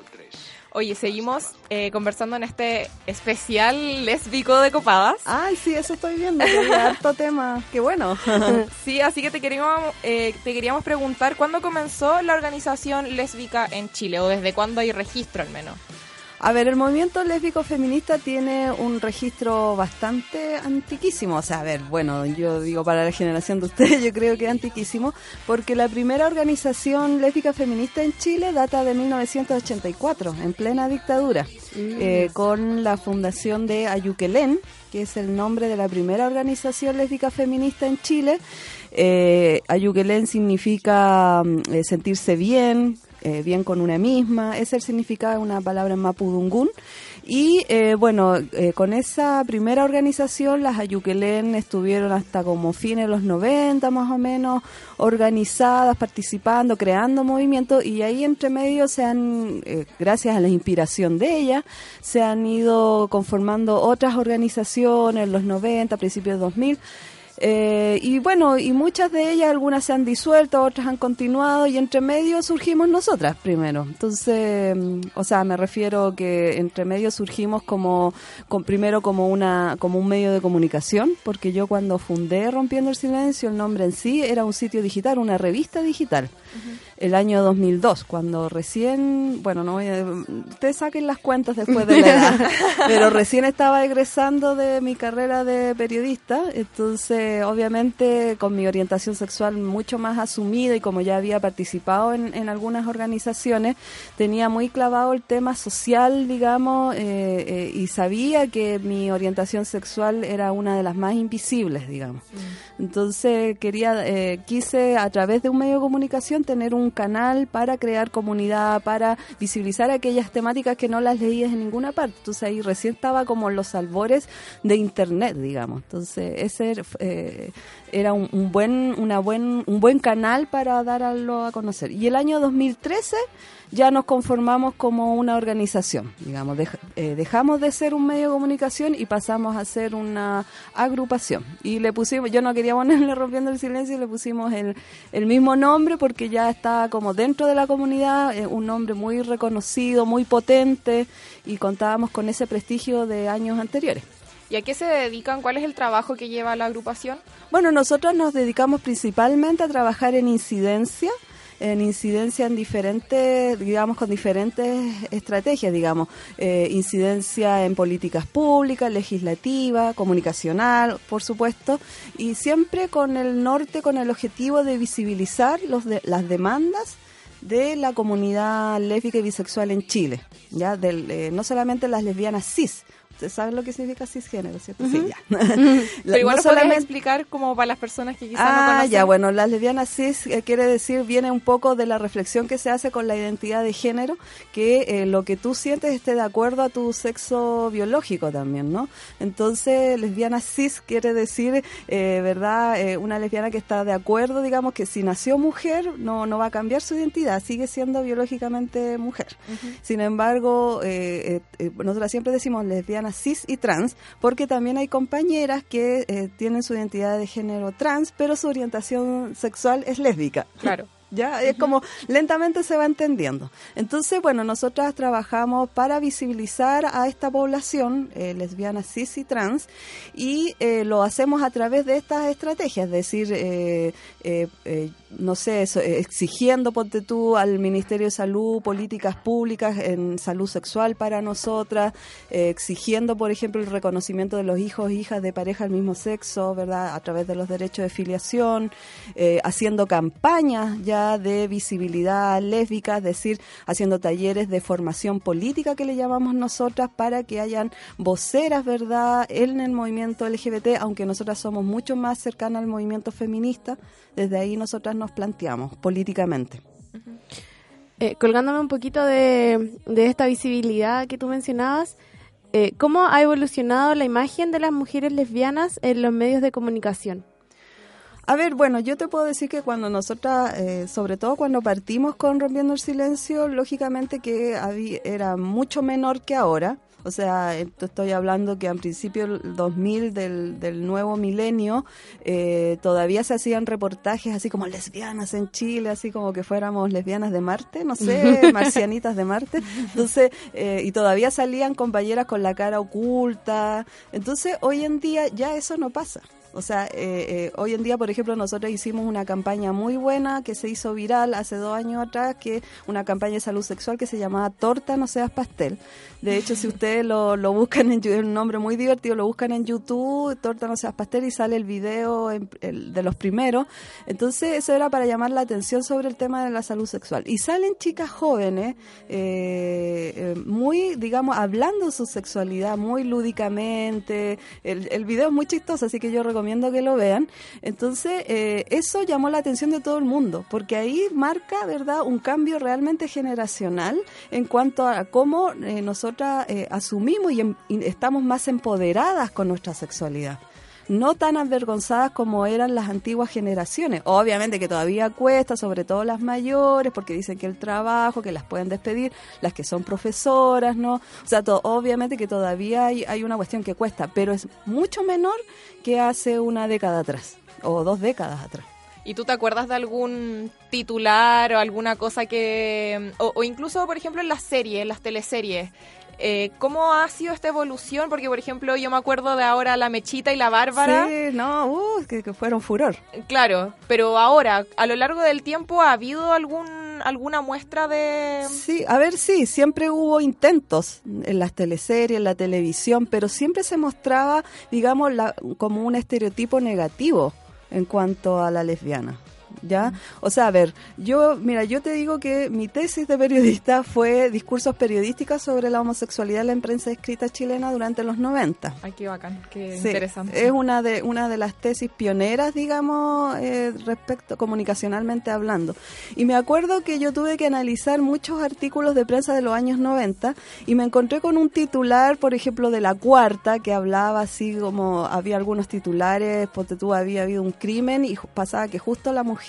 Oye, seguimos eh, conversando en este especial lésbico de copadas. Ay, sí, eso estoy viendo. que hay harto tema. Qué bueno. [laughs] Sí, así que te queríamos, eh, te queríamos preguntar, ¿cuándo comenzó la organización lésbica en Chile? ¿O desde cuándo hay registro al menos? A ver, el movimiento lésbico feminista tiene un registro bastante antiquísimo. O sea, a ver, bueno, yo digo para la generación de ustedes, yo creo que es antiquísimo, porque la primera organización lésbica feminista en Chile data de 1984, en plena dictadura, eh, con la fundación de Ayuquelén, que es el nombre de la primera organización lésbica feminista en Chile. Eh, Ayuquelén significa mm, eh, sentirse bien, eh, bien con una misma, es el significado de una palabra en mapudungún. Y eh, bueno, eh, con esa primera organización, las Ayuquelén estuvieron hasta como fines de los 90 más o menos, organizadas, participando, creando movimientos y ahí entre medio se han, gracias a la inspiración de ellas, se han ido conformando otras organizaciones en los 90, principios de 2000. Eh, y bueno, y muchas de ellas, algunas se han disuelto, otras han continuado y entre medio surgimos nosotras primero. Entonces, mm, o sea, me refiero que entre medio surgimos como, con, primero como una, como un medio de comunicación, porque yo cuando fundé Rompiendo el Silencio, el nombre en sí era un sitio digital, una revista digital. El año 2002, cuando recién, bueno, no voy a, ustedes saquen las cuentas después de la edad, [laughs] pero recién estaba egresando de mi carrera de periodista, entonces obviamente con mi orientación sexual mucho más asumida y como ya había participado en, en algunas organizaciones, tenía muy clavado el tema social, digamos, eh, eh, y sabía que mi orientación sexual era una de las más invisibles, digamos. Entonces quería, eh, quise a través de un medio de comunicación tener un canal para crear comunidad, para visibilizar aquellas temáticas que no las leías en ninguna parte. Entonces ahí recién estaba como los albores de internet, digamos. Entonces ese eh, era un, un buen, una buen, un buen canal para darlo a conocer. Y el año 2013 ya nos conformamos como una organización, digamos, dej- eh, dejamos de ser un medio de comunicación y pasamos a ser una agrupación. Y le pusimos, yo no quería ponerle rompiendo el silencio, y le pusimos el, el mismo nombre porque ya está como dentro de la comunidad, eh, un nombre muy reconocido, muy potente y contábamos con ese prestigio de años anteriores. ¿Y a qué se dedican? ¿Cuál es el trabajo que lleva la agrupación? Bueno, nosotros nos dedicamos principalmente a trabajar en incidencia, en incidencia en diferentes, digamos, con diferentes estrategias, digamos, eh, incidencia en políticas públicas, legislativa, comunicacional, por supuesto, y siempre con el norte, con el objetivo de visibilizar los de- las demandas de la comunidad lésbica y bisexual en Chile, ya del, eh, no solamente las lesbianas cis. ¿Ustedes saben lo que significa cisgénero, cierto? Sí, ya. [laughs] Pero igual No solamente- explicar como para las personas que quizás no Ah, conocen. ya, bueno, las lesbianas cis eh, quiere decir, viene un poco de la reflexión que se hace con la identidad de género, que eh, lo que tú sientes esté de acuerdo a tu sexo biológico también, ¿no? Entonces, lesbiana cis quiere decir, eh, ¿verdad? Una lesbiana que está de acuerdo, digamos, que si nació mujer, no, no va a cambiar su identidad, sigue siendo biológicamente mujer. Sin embargo, nosotras siempre decimos lesbianas cis y trans, porque también hay compañeras que eh, tienen su identidad de género trans, pero su orientación sexual es lésbica. Claro. Ya, es como lentamente se va entendiendo. Entonces, bueno, nosotras trabajamos para visibilizar a esta población eh, lesbiana, cis y trans y eh, lo hacemos a través de estas estrategias, es decir, eh, eh, eh, no sé, eso, eh, exigiendo, ponte tú, al Ministerio de Salud políticas públicas en salud sexual para nosotras, exigiendo, por ejemplo, el reconocimiento de los hijos e hijas de pareja del mismo sexo, ¿verdad? A través de los derechos de filiación, haciendo campañas ya de visibilidad lésbica, es decir, haciendo talleres de formación política que le llamamos nosotras para que hayan voceras, ¿verdad?, en el movimiento LGBT, aunque nosotras somos mucho más cercanas al movimiento feminista, desde ahí nosotras nos planteamos políticamente. Eh, colgándome un poquito de, de esta visibilidad que tú mencionabas, eh, ¿cómo ha evolucionado la imagen de las mujeres lesbianas en los medios de comunicación? A ver, bueno, yo te puedo decir que cuando nosotras, eh, sobre todo cuando partimos con Rompiendo el Silencio, lógicamente que había, era mucho menor que ahora. O sea, esto estoy hablando que al principio del 2000 del, del nuevo milenio eh, todavía se hacían reportajes así como lesbianas en Chile, así como que fuéramos lesbianas de Marte, no sé, [laughs] marcianitas de Marte. Entonces, eh, y todavía salían compañeras con la cara oculta. Entonces, hoy en día ya eso no pasa. O sea, eh, eh, hoy en día, por ejemplo, nosotros hicimos una campaña muy buena que se hizo viral hace dos años atrás, que una campaña de salud sexual que se llamaba Torta no seas pastel. De hecho, si ustedes lo, lo buscan en es un nombre muy divertido, lo buscan en YouTube, Torta no seas pastel, y sale el video de los primeros. Entonces, eso era para llamar la atención sobre el tema de la salud sexual. Y salen chicas jóvenes, eh, eh, muy, digamos, hablando su sexualidad muy lúdicamente. El, el video es muy chistoso, así que yo recomiendo que lo vean. Entonces, eh, eso llamó la atención de todo el mundo, porque ahí marca, ¿verdad?, un cambio realmente generacional en cuanto a cómo eh, nosotras eh, asumimos y, em- y estamos más empoderadas con nuestra sexualidad no tan avergonzadas como eran las antiguas generaciones. Obviamente que todavía cuesta, sobre todo las mayores, porque dicen que el trabajo, que las pueden despedir, las que son profesoras, ¿no? O sea, to- obviamente que todavía hay, hay una cuestión que cuesta, pero es mucho menor que hace una década atrás, o dos décadas atrás. ¿Y tú te acuerdas de algún titular o alguna cosa que... O, o incluso, por ejemplo, en las series, en las teleseries, eh, ¿cómo ha sido esta evolución? Porque, por ejemplo, yo me acuerdo de ahora La Mechita y La Bárbara. Sí, no, uh, que, que fueron furor. Claro, pero ahora, a lo largo del tiempo, ¿ha habido algún alguna muestra de...? Sí, a ver, sí, siempre hubo intentos en las teleseries, en la televisión, pero siempre se mostraba, digamos, la, como un estereotipo negativo en cuanto a la lesbiana. ¿Ya? O sea, a ver, yo, mira, yo te digo que mi tesis de periodista fue discursos periodísticos sobre la homosexualidad en la prensa escrita chilena durante los 90. Ay, qué bacán, qué Sí, interesante. Es una de una de las tesis pioneras, digamos, eh, respecto comunicacionalmente hablando. Y me acuerdo que yo tuve que analizar muchos artículos de prensa de los años 90 y me encontré con un titular, por ejemplo, de la cuarta que hablaba así como había algunos titulares, porque tú había habido un crimen y pasaba que justo la mujer,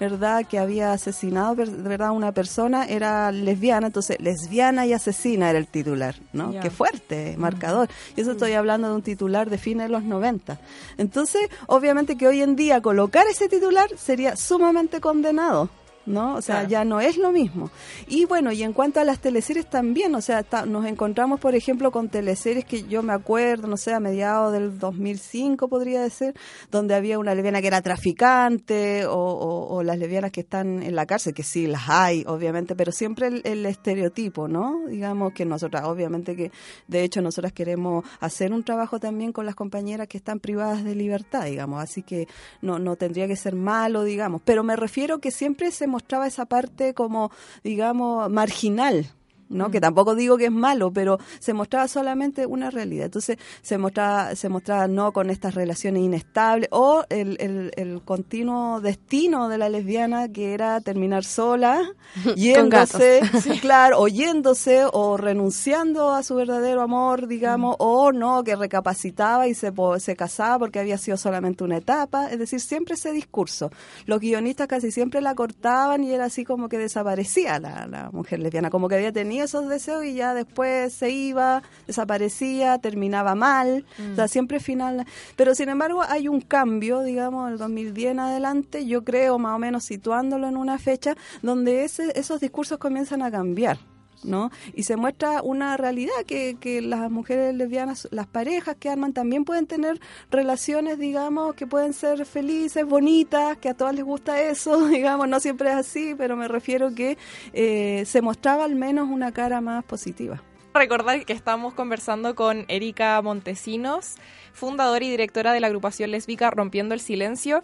¿verdad?, que había asesinado, ver- ¿verdad?, una persona era lesbiana, entonces lesbiana y asesina era el titular, ¿no? Ya. Qué fuerte, marcador. Y eso estoy hablando de un titular de fines de los 90. Entonces, obviamente que hoy en día colocar ese titular sería sumamente condenado. ¿No? O sea, Claro. ya no es lo mismo. Y bueno, y en cuanto a las teleseries también, o sea, ta- nos encontramos, por ejemplo, con teleseries que yo me acuerdo, no sé, a mediados del 2005 podría ser, donde había una lesbiana que era traficante o, o- o las lesbianas que están en la cárcel, que sí, las hay, obviamente, pero siempre el, el estereotipo, ¿no? Digamos que nosotras, obviamente que, de hecho, nosotras queremos hacer un trabajo también con las compañeras que están privadas de libertad, digamos, así que no, no tendría que ser malo, digamos, pero me refiero que siempre se mostraba esa parte como, digamos, marginal. ¿No? que tampoco digo que es malo, pero se mostraba solamente una realidad. Entonces se mostraba, se mostraba no con estas relaciones inestables o el, el, el continuo destino de la lesbiana que era terminar sola, [laughs] yéndose, sí, claro, o yéndose o renunciando a su verdadero amor, digamos, o no, que recapacitaba y se, se casaba porque había sido solamente una etapa. Es decir, siempre ese discurso. Los guionistas casi siempre la cortaban y era así como que desaparecía la, la mujer lesbiana, como que había tenido esos deseos y ya después se iba, desaparecía, terminaba mal, o sea, siempre final. Pero sin embargo hay un cambio, digamos, el 2010 en adelante, yo creo más o menos situándolo en una fecha donde ese, esos discursos comienzan a cambiar. ¿No? Y se muestra una realidad que, las mujeres lesbianas, las parejas que arman también pueden tener relaciones, digamos, que pueden ser felices, bonitas, que a todas les gusta eso, [laughs] digamos, no siempre es así, pero me refiero que eh, se mostraba al menos una cara más positiva. Recordar que estamos conversando con Erika Montesinos, fundadora y directora de la agrupación lésbica Rompiendo el Silencio.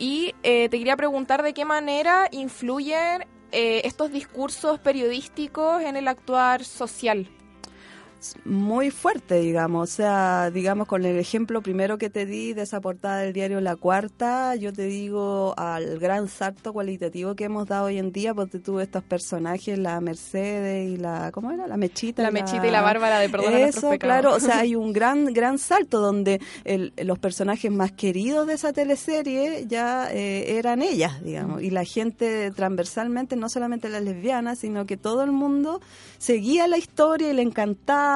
Y eh, te quería preguntar de qué manera influyen eh, estos discursos periodísticos en el actuar social. Muy fuerte, digamos. O sea, digamos, con el ejemplo primero que te di de esa portada del diario La Cuarta, yo te digo al gran salto cualitativo que hemos dado hoy en día, porque tuve estos personajes, la Mercedes y la, ¿cómo era? La Mechita. La y Mechita y la Bárbara de Nuestros Eso, claro. O sea, hay un gran, gran salto donde el- los personajes más queridos de esa teleserie ya eh, eran ellas, digamos. Y la gente transversalmente, no solamente las lesbianas, sino que todo el mundo seguía la historia y le encantaba,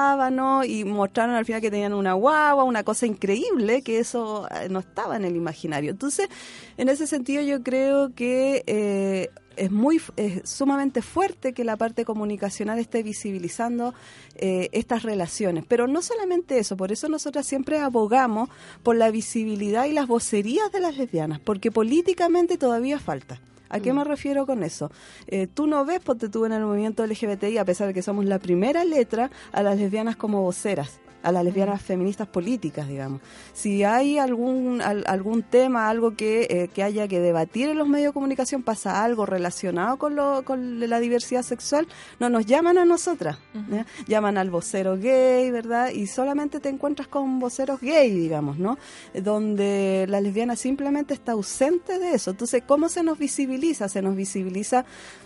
Y mostraron al final que tenían una guagua, una cosa increíble, que eso eh, no estaba en el imaginario. Entonces, en ese sentido yo creo que... eh, es muy es sumamente fuerte que la parte comunicacional esté visibilizando eh, estas relaciones. Pero no solamente eso, por eso nosotras siempre abogamos por la visibilidad y las vocerías de las lesbianas, porque políticamente todavía falta. ¿A qué me refiero con eso? Eh, tú no ves, porque tú en el movimiento LGBTI, a pesar de que somos la primera letra, a las lesbianas como voceras a las lesbianas feministas políticas, digamos. Si hay algún al- algún tema, algo que, eh, que haya que debatir en los medios de comunicación, pasa algo relacionado con, lo, con la diversidad sexual, no nos llaman a nosotras. Llaman al vocero gay, ¿verdad? Y solamente te encuentras con voceros gay, digamos, ¿no? Donde la lesbiana simplemente está ausente de eso. Entonces, ¿cómo se nos visibiliza? Se nos visibiliza mm,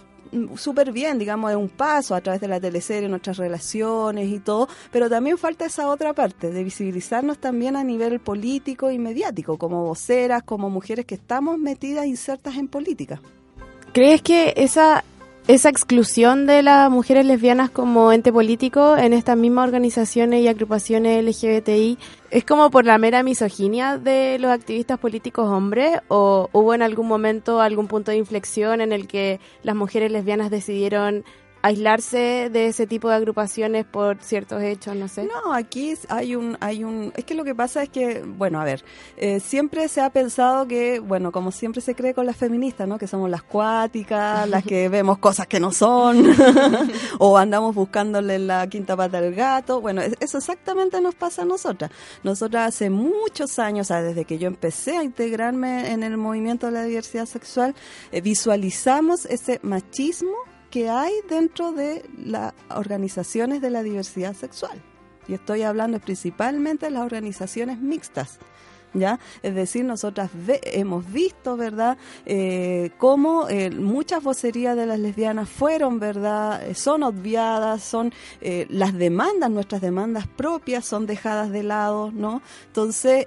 súper bien, digamos, es un paso a través de la teleserie, nuestras relaciones y todo, pero también falta esa otra parte, de visibilizarnos también a nivel político y mediático, como voceras, como mujeres que estamos metidas, insertas en política. ¿Crees que esa, esa exclusión de las mujeres lesbianas como ente político en estas mismas organizaciones y agrupaciones LGBTI es como por la mera misoginia de los activistas políticos hombres o hubo en algún momento algún punto de inflexión en el que las mujeres lesbianas decidieron aislarse de ese tipo de agrupaciones por ciertos hechos, no sé. No, aquí hay un, hay un, es que lo que pasa es que, bueno, a ver, eh, siempre se ha pensado que, bueno, como siempre se cree con las feministas, ¿no? Que somos las cuáticas, las que [laughs] vemos cosas que no son, [laughs] o andamos buscándole la quinta pata al gato. Bueno, es- eso exactamente nos pasa a nosotras. Nosotras hace muchos años, o sea, desde que yo empecé a integrarme en el movimiento de la diversidad sexual, eh, visualizamos ese machismo que hay dentro de las organizaciones de la diversidad sexual. Y estoy hablando principalmente de las organizaciones mixtas. ¿Ya? Es decir, nosotras ve- hemos visto, ¿verdad?, eh, cómo eh, muchas vocerías de las lesbianas fueron, ¿verdad?, eh, son obviadas, son las demandas, nuestras demandas propias son dejadas de lado, ¿no? Entonces,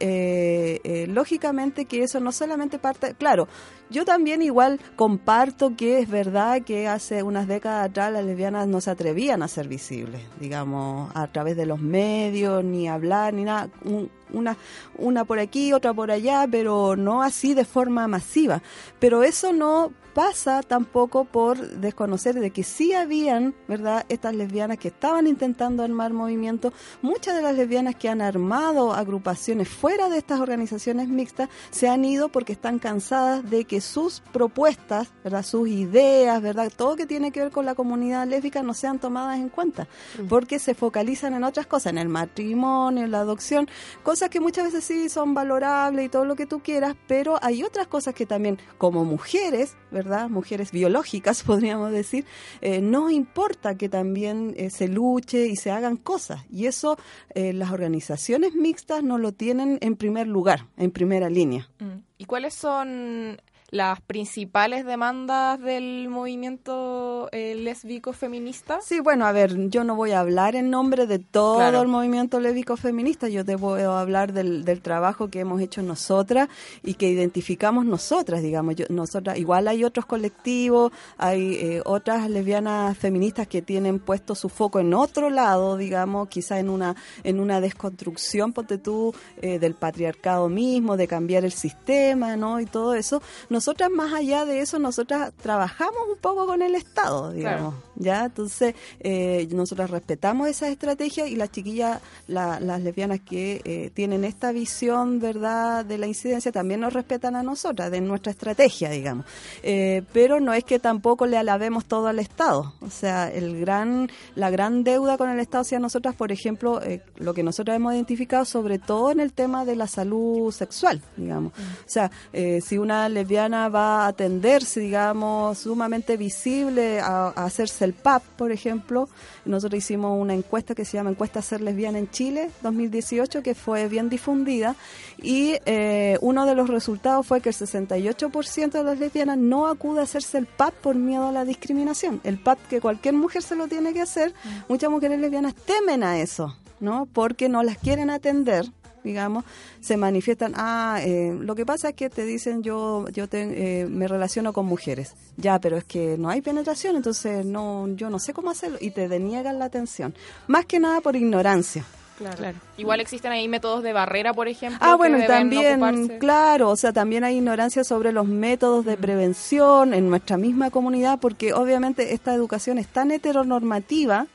lógicamente que eso no solamente parte, claro, yo también igual comparto que es verdad que hace unas décadas atrás las lesbianas no se atrevían a ser visibles, digamos, a través de los medios, ni hablar, ni nada. Un- una, una por aquí, otra por allá, pero no así de forma masiva. Pero eso no pasa tampoco por desconocer de que sí habían, ¿verdad?, estas lesbianas que estaban intentando armar movimientos. Muchas de las lesbianas que han armado agrupaciones fuera de estas organizaciones mixtas se han ido porque están cansadas de que sus propuestas, ¿verdad?, sus ideas, ¿verdad?, todo que tiene que ver con la comunidad lésbica no sean tomadas en cuenta, porque se focalizan en otras cosas, en el matrimonio, en la adopción, cosas que muchas veces sí son valorables y todo lo que tú quieras, pero hay otras cosas que también, como mujeres, ¿verdad? Mujeres biológicas, [laughs] podríamos decir, eh, nos importa que también eh, se luche y se hagan cosas. Y eso eh, las organizaciones mixtas no lo tienen en primer lugar, en primera línea. Mm. ¿Y cuáles son las principales demandas del movimiento eh, lésbico feminista? Sí, bueno, a ver, yo no voy a hablar en nombre de todo Claro. el movimiento lésbico feminista, yo a hablar del, del trabajo que hemos hecho nosotras y que identificamos nosotras, digamos, yo, nosotras, igual hay otros colectivos, hay eh, otras lesbianas feministas que tienen puesto su foco en otro lado, digamos, quizá en una, en una desconstrucción, ponte tú, eh, del patriarcado mismo, de cambiar el sistema, ¿no? Y todo eso. Nosotras, más allá de eso, nosotras trabajamos un poco con el Estado, digamos. ¿ya? Entonces, eh, nosotros respetamos esa estrategia y las chiquillas, la- las lesbianas que eh, tienen esta visión, ¿verdad?, de la incidencia, también nos respetan a nosotras, de nuestra estrategia, digamos. Eh, pero no es que tampoco le alabemos todo al Estado. O sea, el gran, la gran deuda con el Estado hacia nosotras, por ejemplo, eh, lo que nosotros hemos identificado, sobre todo en el tema de la salud sexual, digamos. O sea, eh, si una lesbiana va a atenderse, digamos, sumamente visible, a, a hacerse el PAP, por ejemplo, nosotros hicimos una encuesta que se llama Encuesta Ser Lesbiana en Chile 2018, que fue bien difundida, y eh, uno de los resultados fue que el 68% de las lesbianas no acude a hacerse el PAP por miedo a la discriminación. El PAP que cualquier mujer se lo tiene que hacer, muchas mujeres lesbianas temen a eso, ¿no? Porque no las quieren atender digamos, se manifiestan, ah, eh, lo que pasa es que te dicen yo yo te- eh, me relaciono con mujeres, ya, pero es que no hay penetración, entonces no yo no sé cómo hacerlo y te deniegan la atención, más que nada por ignorancia. Claro. Igual existen ahí métodos de barrera, por ejemplo. Ah, bueno, y también, ocuparse. claro, o sea, también hay ignorancia sobre los métodos de prevención en nuestra misma comunidad, porque obviamente esta educación es tan heteronormativa,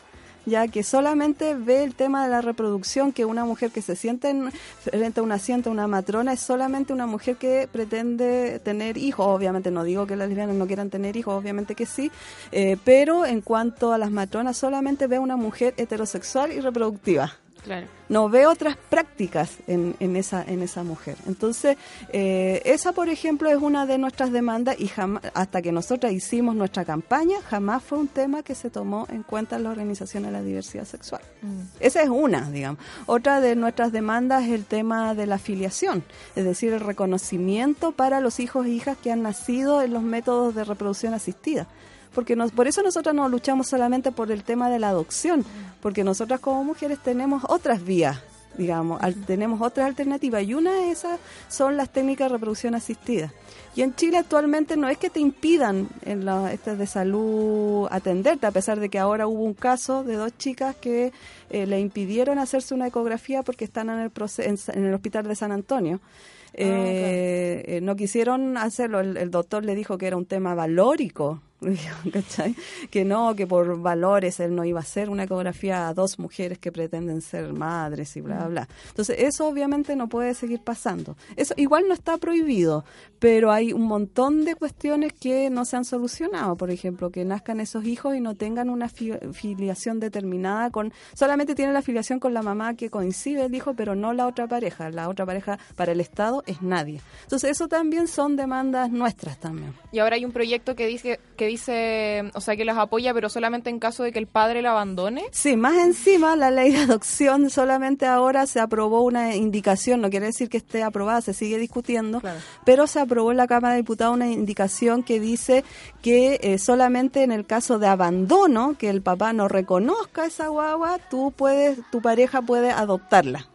ya que solamente ve el tema de la reproducción, que una mujer que se siente en, frente a una asiento, una matrona, es solamente una mujer que pretende tener hijos. Obviamente no digo que las lesbianas no quieran tener hijos, obviamente que sí, eh, pero en cuanto a las matronas, solamente ve una mujer heterosexual y reproductiva Claro. no ve otras prácticas en, en esa en esa mujer. Entonces eh, esa por ejemplo es una de nuestras demandas y jamás hasta que nosotras hicimos nuestra campaña jamás fue un tema que se tomó en cuenta en la organización de la diversidad sexual. Esa es una digamos. Otra de nuestras demandas es el tema de la afiliación es decir el reconocimiento para los hijos e hijas que han nacido en los métodos de reproducción asistida porque nos, por eso nosotras no luchamos solamente por el tema de la adopción, porque nosotras como mujeres tenemos otras vías, digamos, al- tenemos otras alternativas y una de esas son las técnicas de reproducción asistida. Y en Chile actualmente no es que te impidan en la, estas de salud atenderte, a pesar de que ahora hubo un caso de dos chicas que eh, le impidieron hacerse una ecografía porque están en el, en, en el hospital de San Antonio. Eh, eh, no quisieron hacerlo, el, el doctor le dijo que era un tema valórico, [laughs] ¿cachai? Que no, que por valores él no iba a hacer una ecografía a dos mujeres que pretenden ser madres y bla, bla. Entonces, eso obviamente no puede seguir pasando. Eso igual no está prohibido, pero hay un montón de cuestiones que no se han solucionado. Por ejemplo, que nazcan esos hijos y no tengan una fi- filiación determinada con... Solamente tienen la filiación con la mamá que coincide el hijo, pero no la otra pareja. La otra pareja para el Estado es nadie. Entonces, eso también son demandas nuestras también. Y ahora hay un proyecto que dice, que dice, o sea, que las apoya, pero solamente en caso de que el padre la abandone. Sí, más encima la ley de adopción solamente ahora se aprobó una indicación, no quiere decir que esté aprobada, se sigue discutiendo, pero se aprobó en la Cámara de Diputados una indicación que dice que eh, solamente en el caso de abandono, que el papá no reconozca esa guagua, tú puedes, tu pareja puede adoptarla.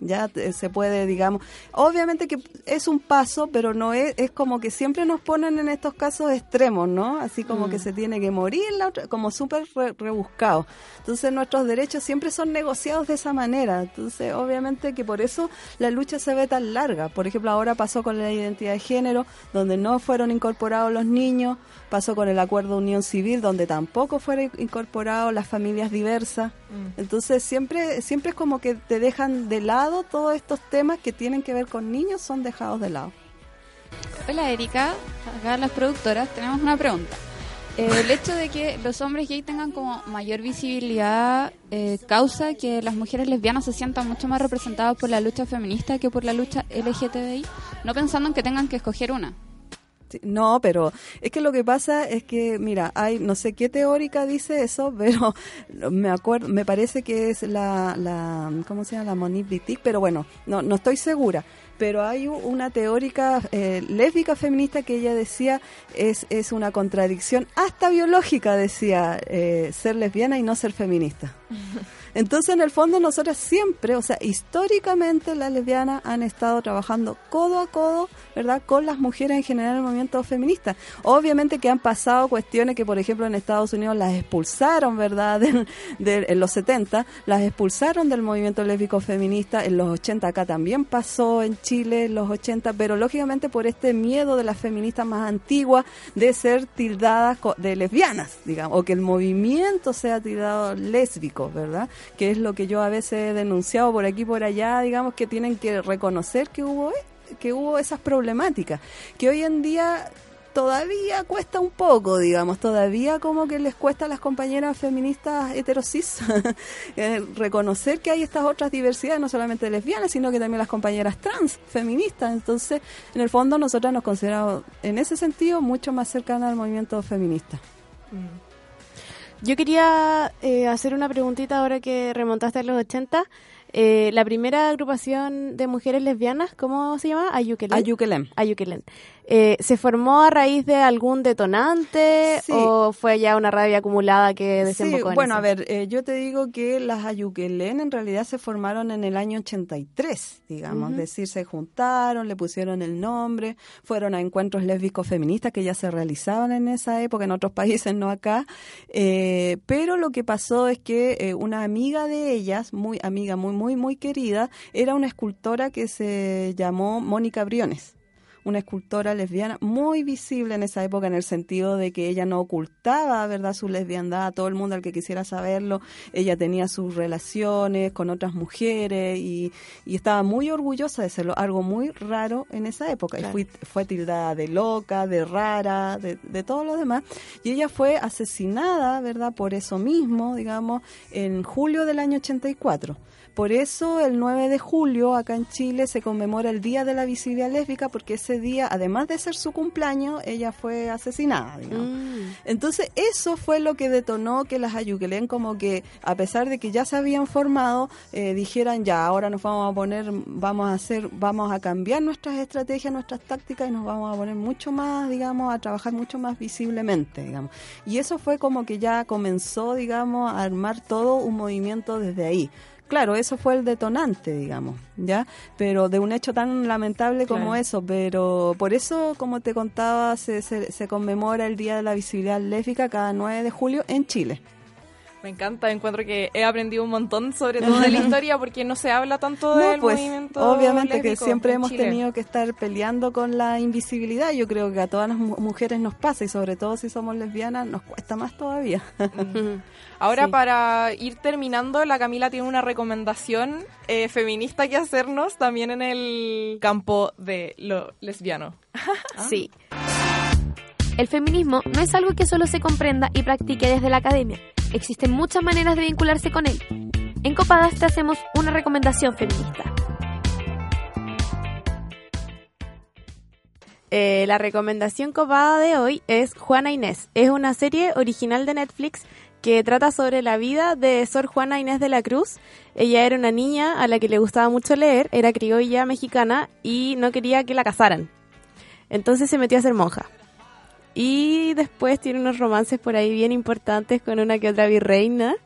Ya te- se puede, digamos, obviamente que es un paso, pero no es, es como que siempre nos ponen en estos casos extremos, ¿no? Así como Mm. que se tiene que morir, la otra, como súper re- rebuscado. Entonces nuestros derechos siempre son negociados de esa manera. Entonces, obviamente que por eso la lucha se ve tan larga. Por ejemplo, ahora pasó con la identidad de género, donde no fueron incorporados los niños, pasó con el acuerdo de unión civil, donde tampoco fueron incorporados las familias diversas. Entonces siempre siempre es como que te dejan de lado todos estos temas que tienen que ver con niños, son dejados de lado. Hola Erika, acá las productoras tenemos una pregunta. El hecho de que los hombres gay tengan como mayor visibilidad eh, causa que las mujeres lesbianas se sientan mucho más representadas por la lucha feminista que por la lucha LGTBI, no pensando en que tengan que escoger una. No, pero es que lo que pasa es que, mira, hay no sé qué teórica dice eso, [laughs] pero me acuerdo, me parece que es la, la ¿cómo se llama? La pero bueno, no, no estoy segura. Pero hay una teórica eh, lésbica feminista que ella decía es, es una contradicción hasta biológica, decía, eh, ser lesbiana y no ser feminista. [laughs] Entonces, en el fondo, nosotras siempre, o sea, históricamente las lesbianas han estado trabajando codo a codo, ¿verdad?, con las mujeres en general en el movimiento feminista. Obviamente que han pasado cuestiones que, por ejemplo, en Estados Unidos las expulsaron, ¿verdad?, [laughs] del- en los 70, las expulsaron del movimiento lésbico feminista, en los 80 acá también pasó, en Chile, en los 80, pero lógicamente por este miedo de las feministas más antiguas de ser tildadas de lesbianas, digamos, o que el movimiento sea tildado lésbico, ¿verdad? Que es lo que yo a veces he denunciado por aquí y por allá, digamos, que tienen que reconocer que hubo e- que hubo esas problemáticas, que hoy en día todavía cuesta un poco, digamos, todavía como que les cuesta a las compañeras feministas heterosis [laughs] eh, reconocer que hay estas otras diversidades, no solamente lesbianas, sino que también las compañeras trans, feministas. Entonces, en el fondo, nosotras nos consideramos, en ese sentido, mucho más cercanas al movimiento feminista. Yo quería eh, hacer una preguntita ahora que remontaste a los 80. Eh, la primera agrupación de mujeres lesbianas, ¿cómo se llama? Ayukelén. Ayukelén. Ayukelén. Eh, ¿Se formó a raíz de algún detonante Sí. o fue ya una rabia acumulada que Sí, desembocó en bueno, eso? a ver, eh, yo te digo que las Ayukelén en realidad se formaron en el año 83, digamos, Ujú. es decir, se juntaron, le pusieron el nombre, fueron a encuentros lésbicos feministas que ya se realizaban en esa época, en otros [laughs] países, no acá, eh, pero lo que pasó es que eh, una amiga de ellas, muy amiga, muy, muy, muy querida, era una escultora que se llamó Mónica Briones una escultora lesbiana muy visible en esa época en el sentido de que ella no ocultaba, ¿verdad?, su lesbiandad a todo el mundo al que quisiera saberlo. Ella tenía sus relaciones con otras mujeres y, y estaba muy orgullosa de serlo, algo muy raro en esa época. Claro. Y fui- fue tildada de loca, de rara, de, de todo lo demás. Y ella fue asesinada, ¿verdad?, por eso mismo, digamos, en julio del año 84. Por eso el 9 de julio acá en Chile se conmemora el Día de la Visibilidad Lésbica porque ese día, además de ser su cumpleaños, ella fue asesinada. Mm. Entonces eso fue lo que detonó que las Ayukelén como que a pesar de que ya se habían formado, eh, dijeran ya, ahora nos vamos a poner, vamos a hacer, vamos a cambiar nuestras estrategias, nuestras tácticas y nos vamos a poner mucho más, digamos, a trabajar mucho más visiblemente, digamos. Y eso fue como que ya comenzó, digamos, a armar todo un movimiento desde ahí. Claro, eso fue el detonante, digamos, ¿ya? Pero de un hecho tan lamentable como Claro. eso, pero por eso, como te contaba, se, se, se conmemora el Día de la Visibilidad Lésbica cada 9 de julio en Chile. Me encanta, encuentro que he aprendido un montón sobre todo de la [laughs] historia porque no se habla tanto No, del pues, movimiento obviamente que siempre hemos Chile. tenido que estar peleando con la invisibilidad. Yo creo que a todas las mu- mujeres nos pasa y sobre todo si somos lesbianas nos cuesta más todavía. [laughs] Ahora Sí. para ir terminando, la Camila tiene una recomendación eh, feminista que hacernos también en el campo de lo lesbiano. [laughs] Sí. El feminismo no es algo que solo se comprenda y practique desde la academia. Existen muchas maneras de vincularse con él. En Copadas te hacemos una recomendación feminista. Eh, la recomendación copada de hoy es Juana Inés. Es una serie original de Netflix que trata sobre la vida de Sor Juana Inés de la Cruz. Ella era una niña a la que le gustaba mucho leer, era criolla mexicana y no quería que la casaran. Entonces se metió a ser monja. Y después tiene unos romances por ahí bien importantes con una que otra virreina.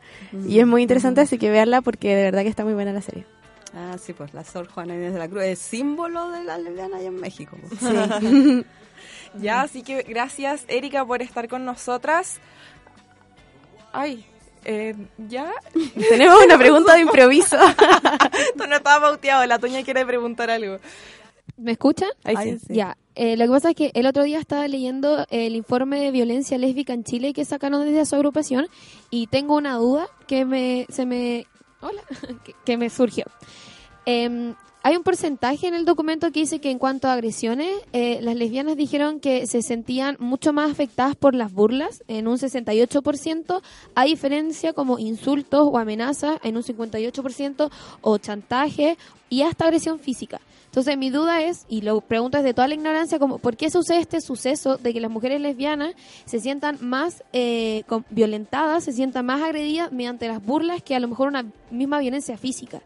Y es muy interesante, así que veanla porque de verdad que está muy buena la serie. Ah, sí, pues la Sor Juana Inés de la Cruz es símbolo de la lesbiana allá en México. pues. Sí. [laughs] Ya, así que gracias Erika por estar con nosotras. Ay, eh, ya. [laughs] Tenemos una pregunta de improviso. [laughs] Esto no estaba pauteado, la Toña quiere preguntar algo. ¿Me escuchan? Ahí sí. Ya, eh, lo que pasa es que el otro día estaba leyendo el informe de violencia lésbica en Chile que sacaron desde su agrupación y tengo una duda que me se me hola [laughs] que, me surgió. Em, hay un porcentaje en el documento que dice que en cuanto a agresiones, eh, las lesbianas dijeron que se sentían mucho más afectadas por las burlas, en un 68%, a diferencia como insultos o amenazas, en un 58%, o chantaje y hasta agresión física. Entonces mi duda es, y lo pregunto desde toda la ignorancia, como ¿por qué sucede este suceso de que las mujeres lesbianas se sientan más eh, violentadas, se sientan más agredidas mediante las burlas que a lo mejor una misma violencia física?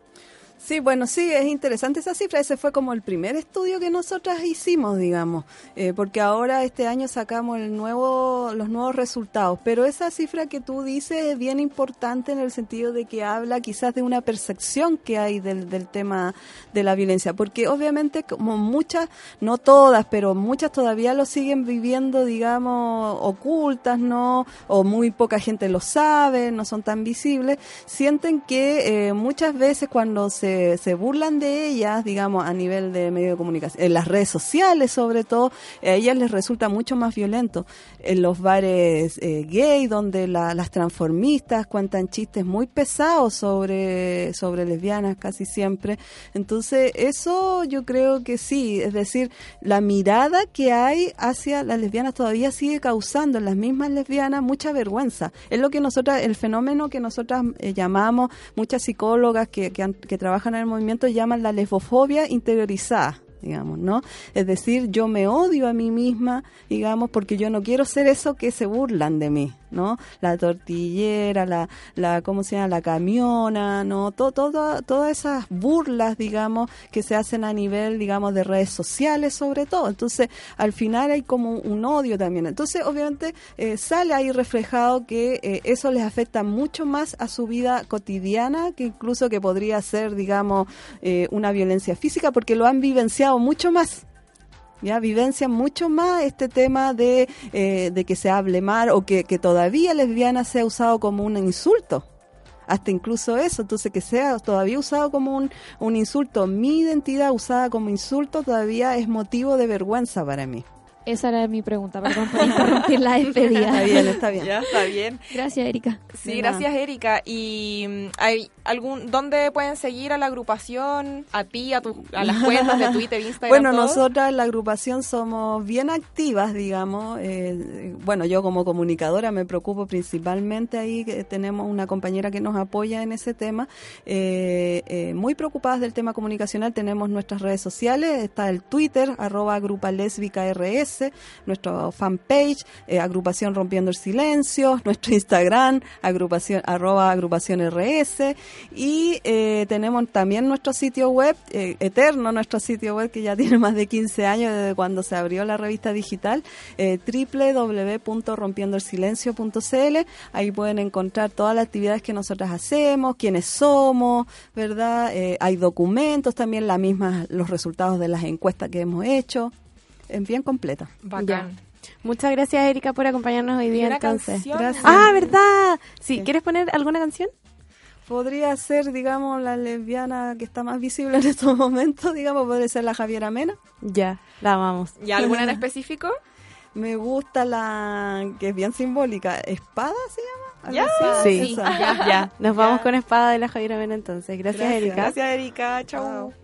Sí, bueno, sí, es interesante esa cifra. Ese fue como el primer estudio que nosotras hicimos, digamos, eh, porque ahora este año sacamos el nuevo, los nuevos resultados. Pero esa cifra que tú dices es bien importante en el sentido de que habla quizás de una percepción que hay del, del tema de la violencia, porque obviamente como muchas, no todas, pero muchas todavía lo siguen viviendo, digamos, ocultas, ¿no? O muy poca gente lo sabe, no son tan visibles, sienten que eh, muchas veces cuando se, se burlan de ellas, digamos, a nivel de medio de comunicación, en las redes sociales sobre todo, a ellas les resulta mucho más violento. En los bares eh, gay, donde la- las transformistas cuentan chistes muy pesados sobre, sobre lesbianas casi siempre. Entonces, eso yo creo que sí, es decir, la mirada que hay hacia las lesbianas todavía sigue causando en las mismas lesbianas mucha vergüenza. Es lo que nosotras, el fenómeno que nosotras eh, llamamos, muchas psicólogas que, que, han- que trabajan en el movimiento llaman la lesbofobia interiorizada digamos, ¿no? Es decir, yo me odio a mí misma, digamos, porque yo no quiero ser eso que se burlan de mí, ¿no? La tortillera, la, la ¿cómo se llama? La camiona, ¿no? Todo, todo, todas esas burlas, digamos, que se hacen a nivel, digamos, de redes sociales sobre todo. Entonces, al final hay como un odio también. Entonces, obviamente, eh, sale ahí reflejado que eh, eso les afecta mucho más a su vida cotidiana que incluso que podría ser, digamos, eh, una violencia física, porque lo han vivenciado mucho más. Ya vivencian mucho más este tema de, eh, de que se hable mal o que, que todavía lesbiana sea usado como un insulto. Hasta incluso eso, entonces que sea todavía usado como un, un insulto, mi identidad usada como insulto todavía es motivo de vergüenza para mí. Esa era mi pregunta, perdón por interrumpir la despedida. Está bien, está bien. Ya, está bien. Gracias, Erika. Sí, De nada. gracias Erika. ¿Y mm, hay algún dónde pueden seguir a la agrupación, a ti, a, tu, a las cuentas de Twitter, [laughs] Instagram? Bueno, todo? nosotras en la agrupación somos bien activas, digamos. eh, bueno, yo como comunicadora me preocupo principalmente ahí, que tenemos una compañera que nos apoya en ese tema. eh, eh, muy preocupadas del tema comunicacional, tenemos nuestras redes sociales, está el Twitter, arroba Agrupa Nuestro fanpage, eh, agrupación Rompiendo el Silencio, [laughs] nuestro Instagram, agrupación, arroba agrupación RS, y eh, tenemos también nuestro sitio web, eh, eterno nuestro sitio web que ya [laughs] tiene más de 15 años desde cuando se abrió la revista digital, www.rompiendoelsilencio.cl, ahí pueden encontrar todas las actividades que nosotras hacemos, quiénes somos, ¿verdad? Hay documentos también, la misma, los resultados de las encuestas que hemos hecho, es bien completa. Bacán. Muchas gracias, Erika, por acompañarnos hoy día entonces. canción. Gracias. Ah, ¿verdad? Sí, ¿quieres poner alguna canción? Podría ser, digamos, la lesbiana que está más visible en estos momentos, digamos, podría ser la Javiera Mena. Ya, la amamos. ¿Y alguna en [laughs] específico? Me gusta la que es bien simbólica, Espada se llama. ¿Algo Ya? Sí, ya, [laughs] ya. Nos vamos con Espada de la Javiera Mena entonces. Gracias, Gracias. Erika. Gracias, Erika. Chau.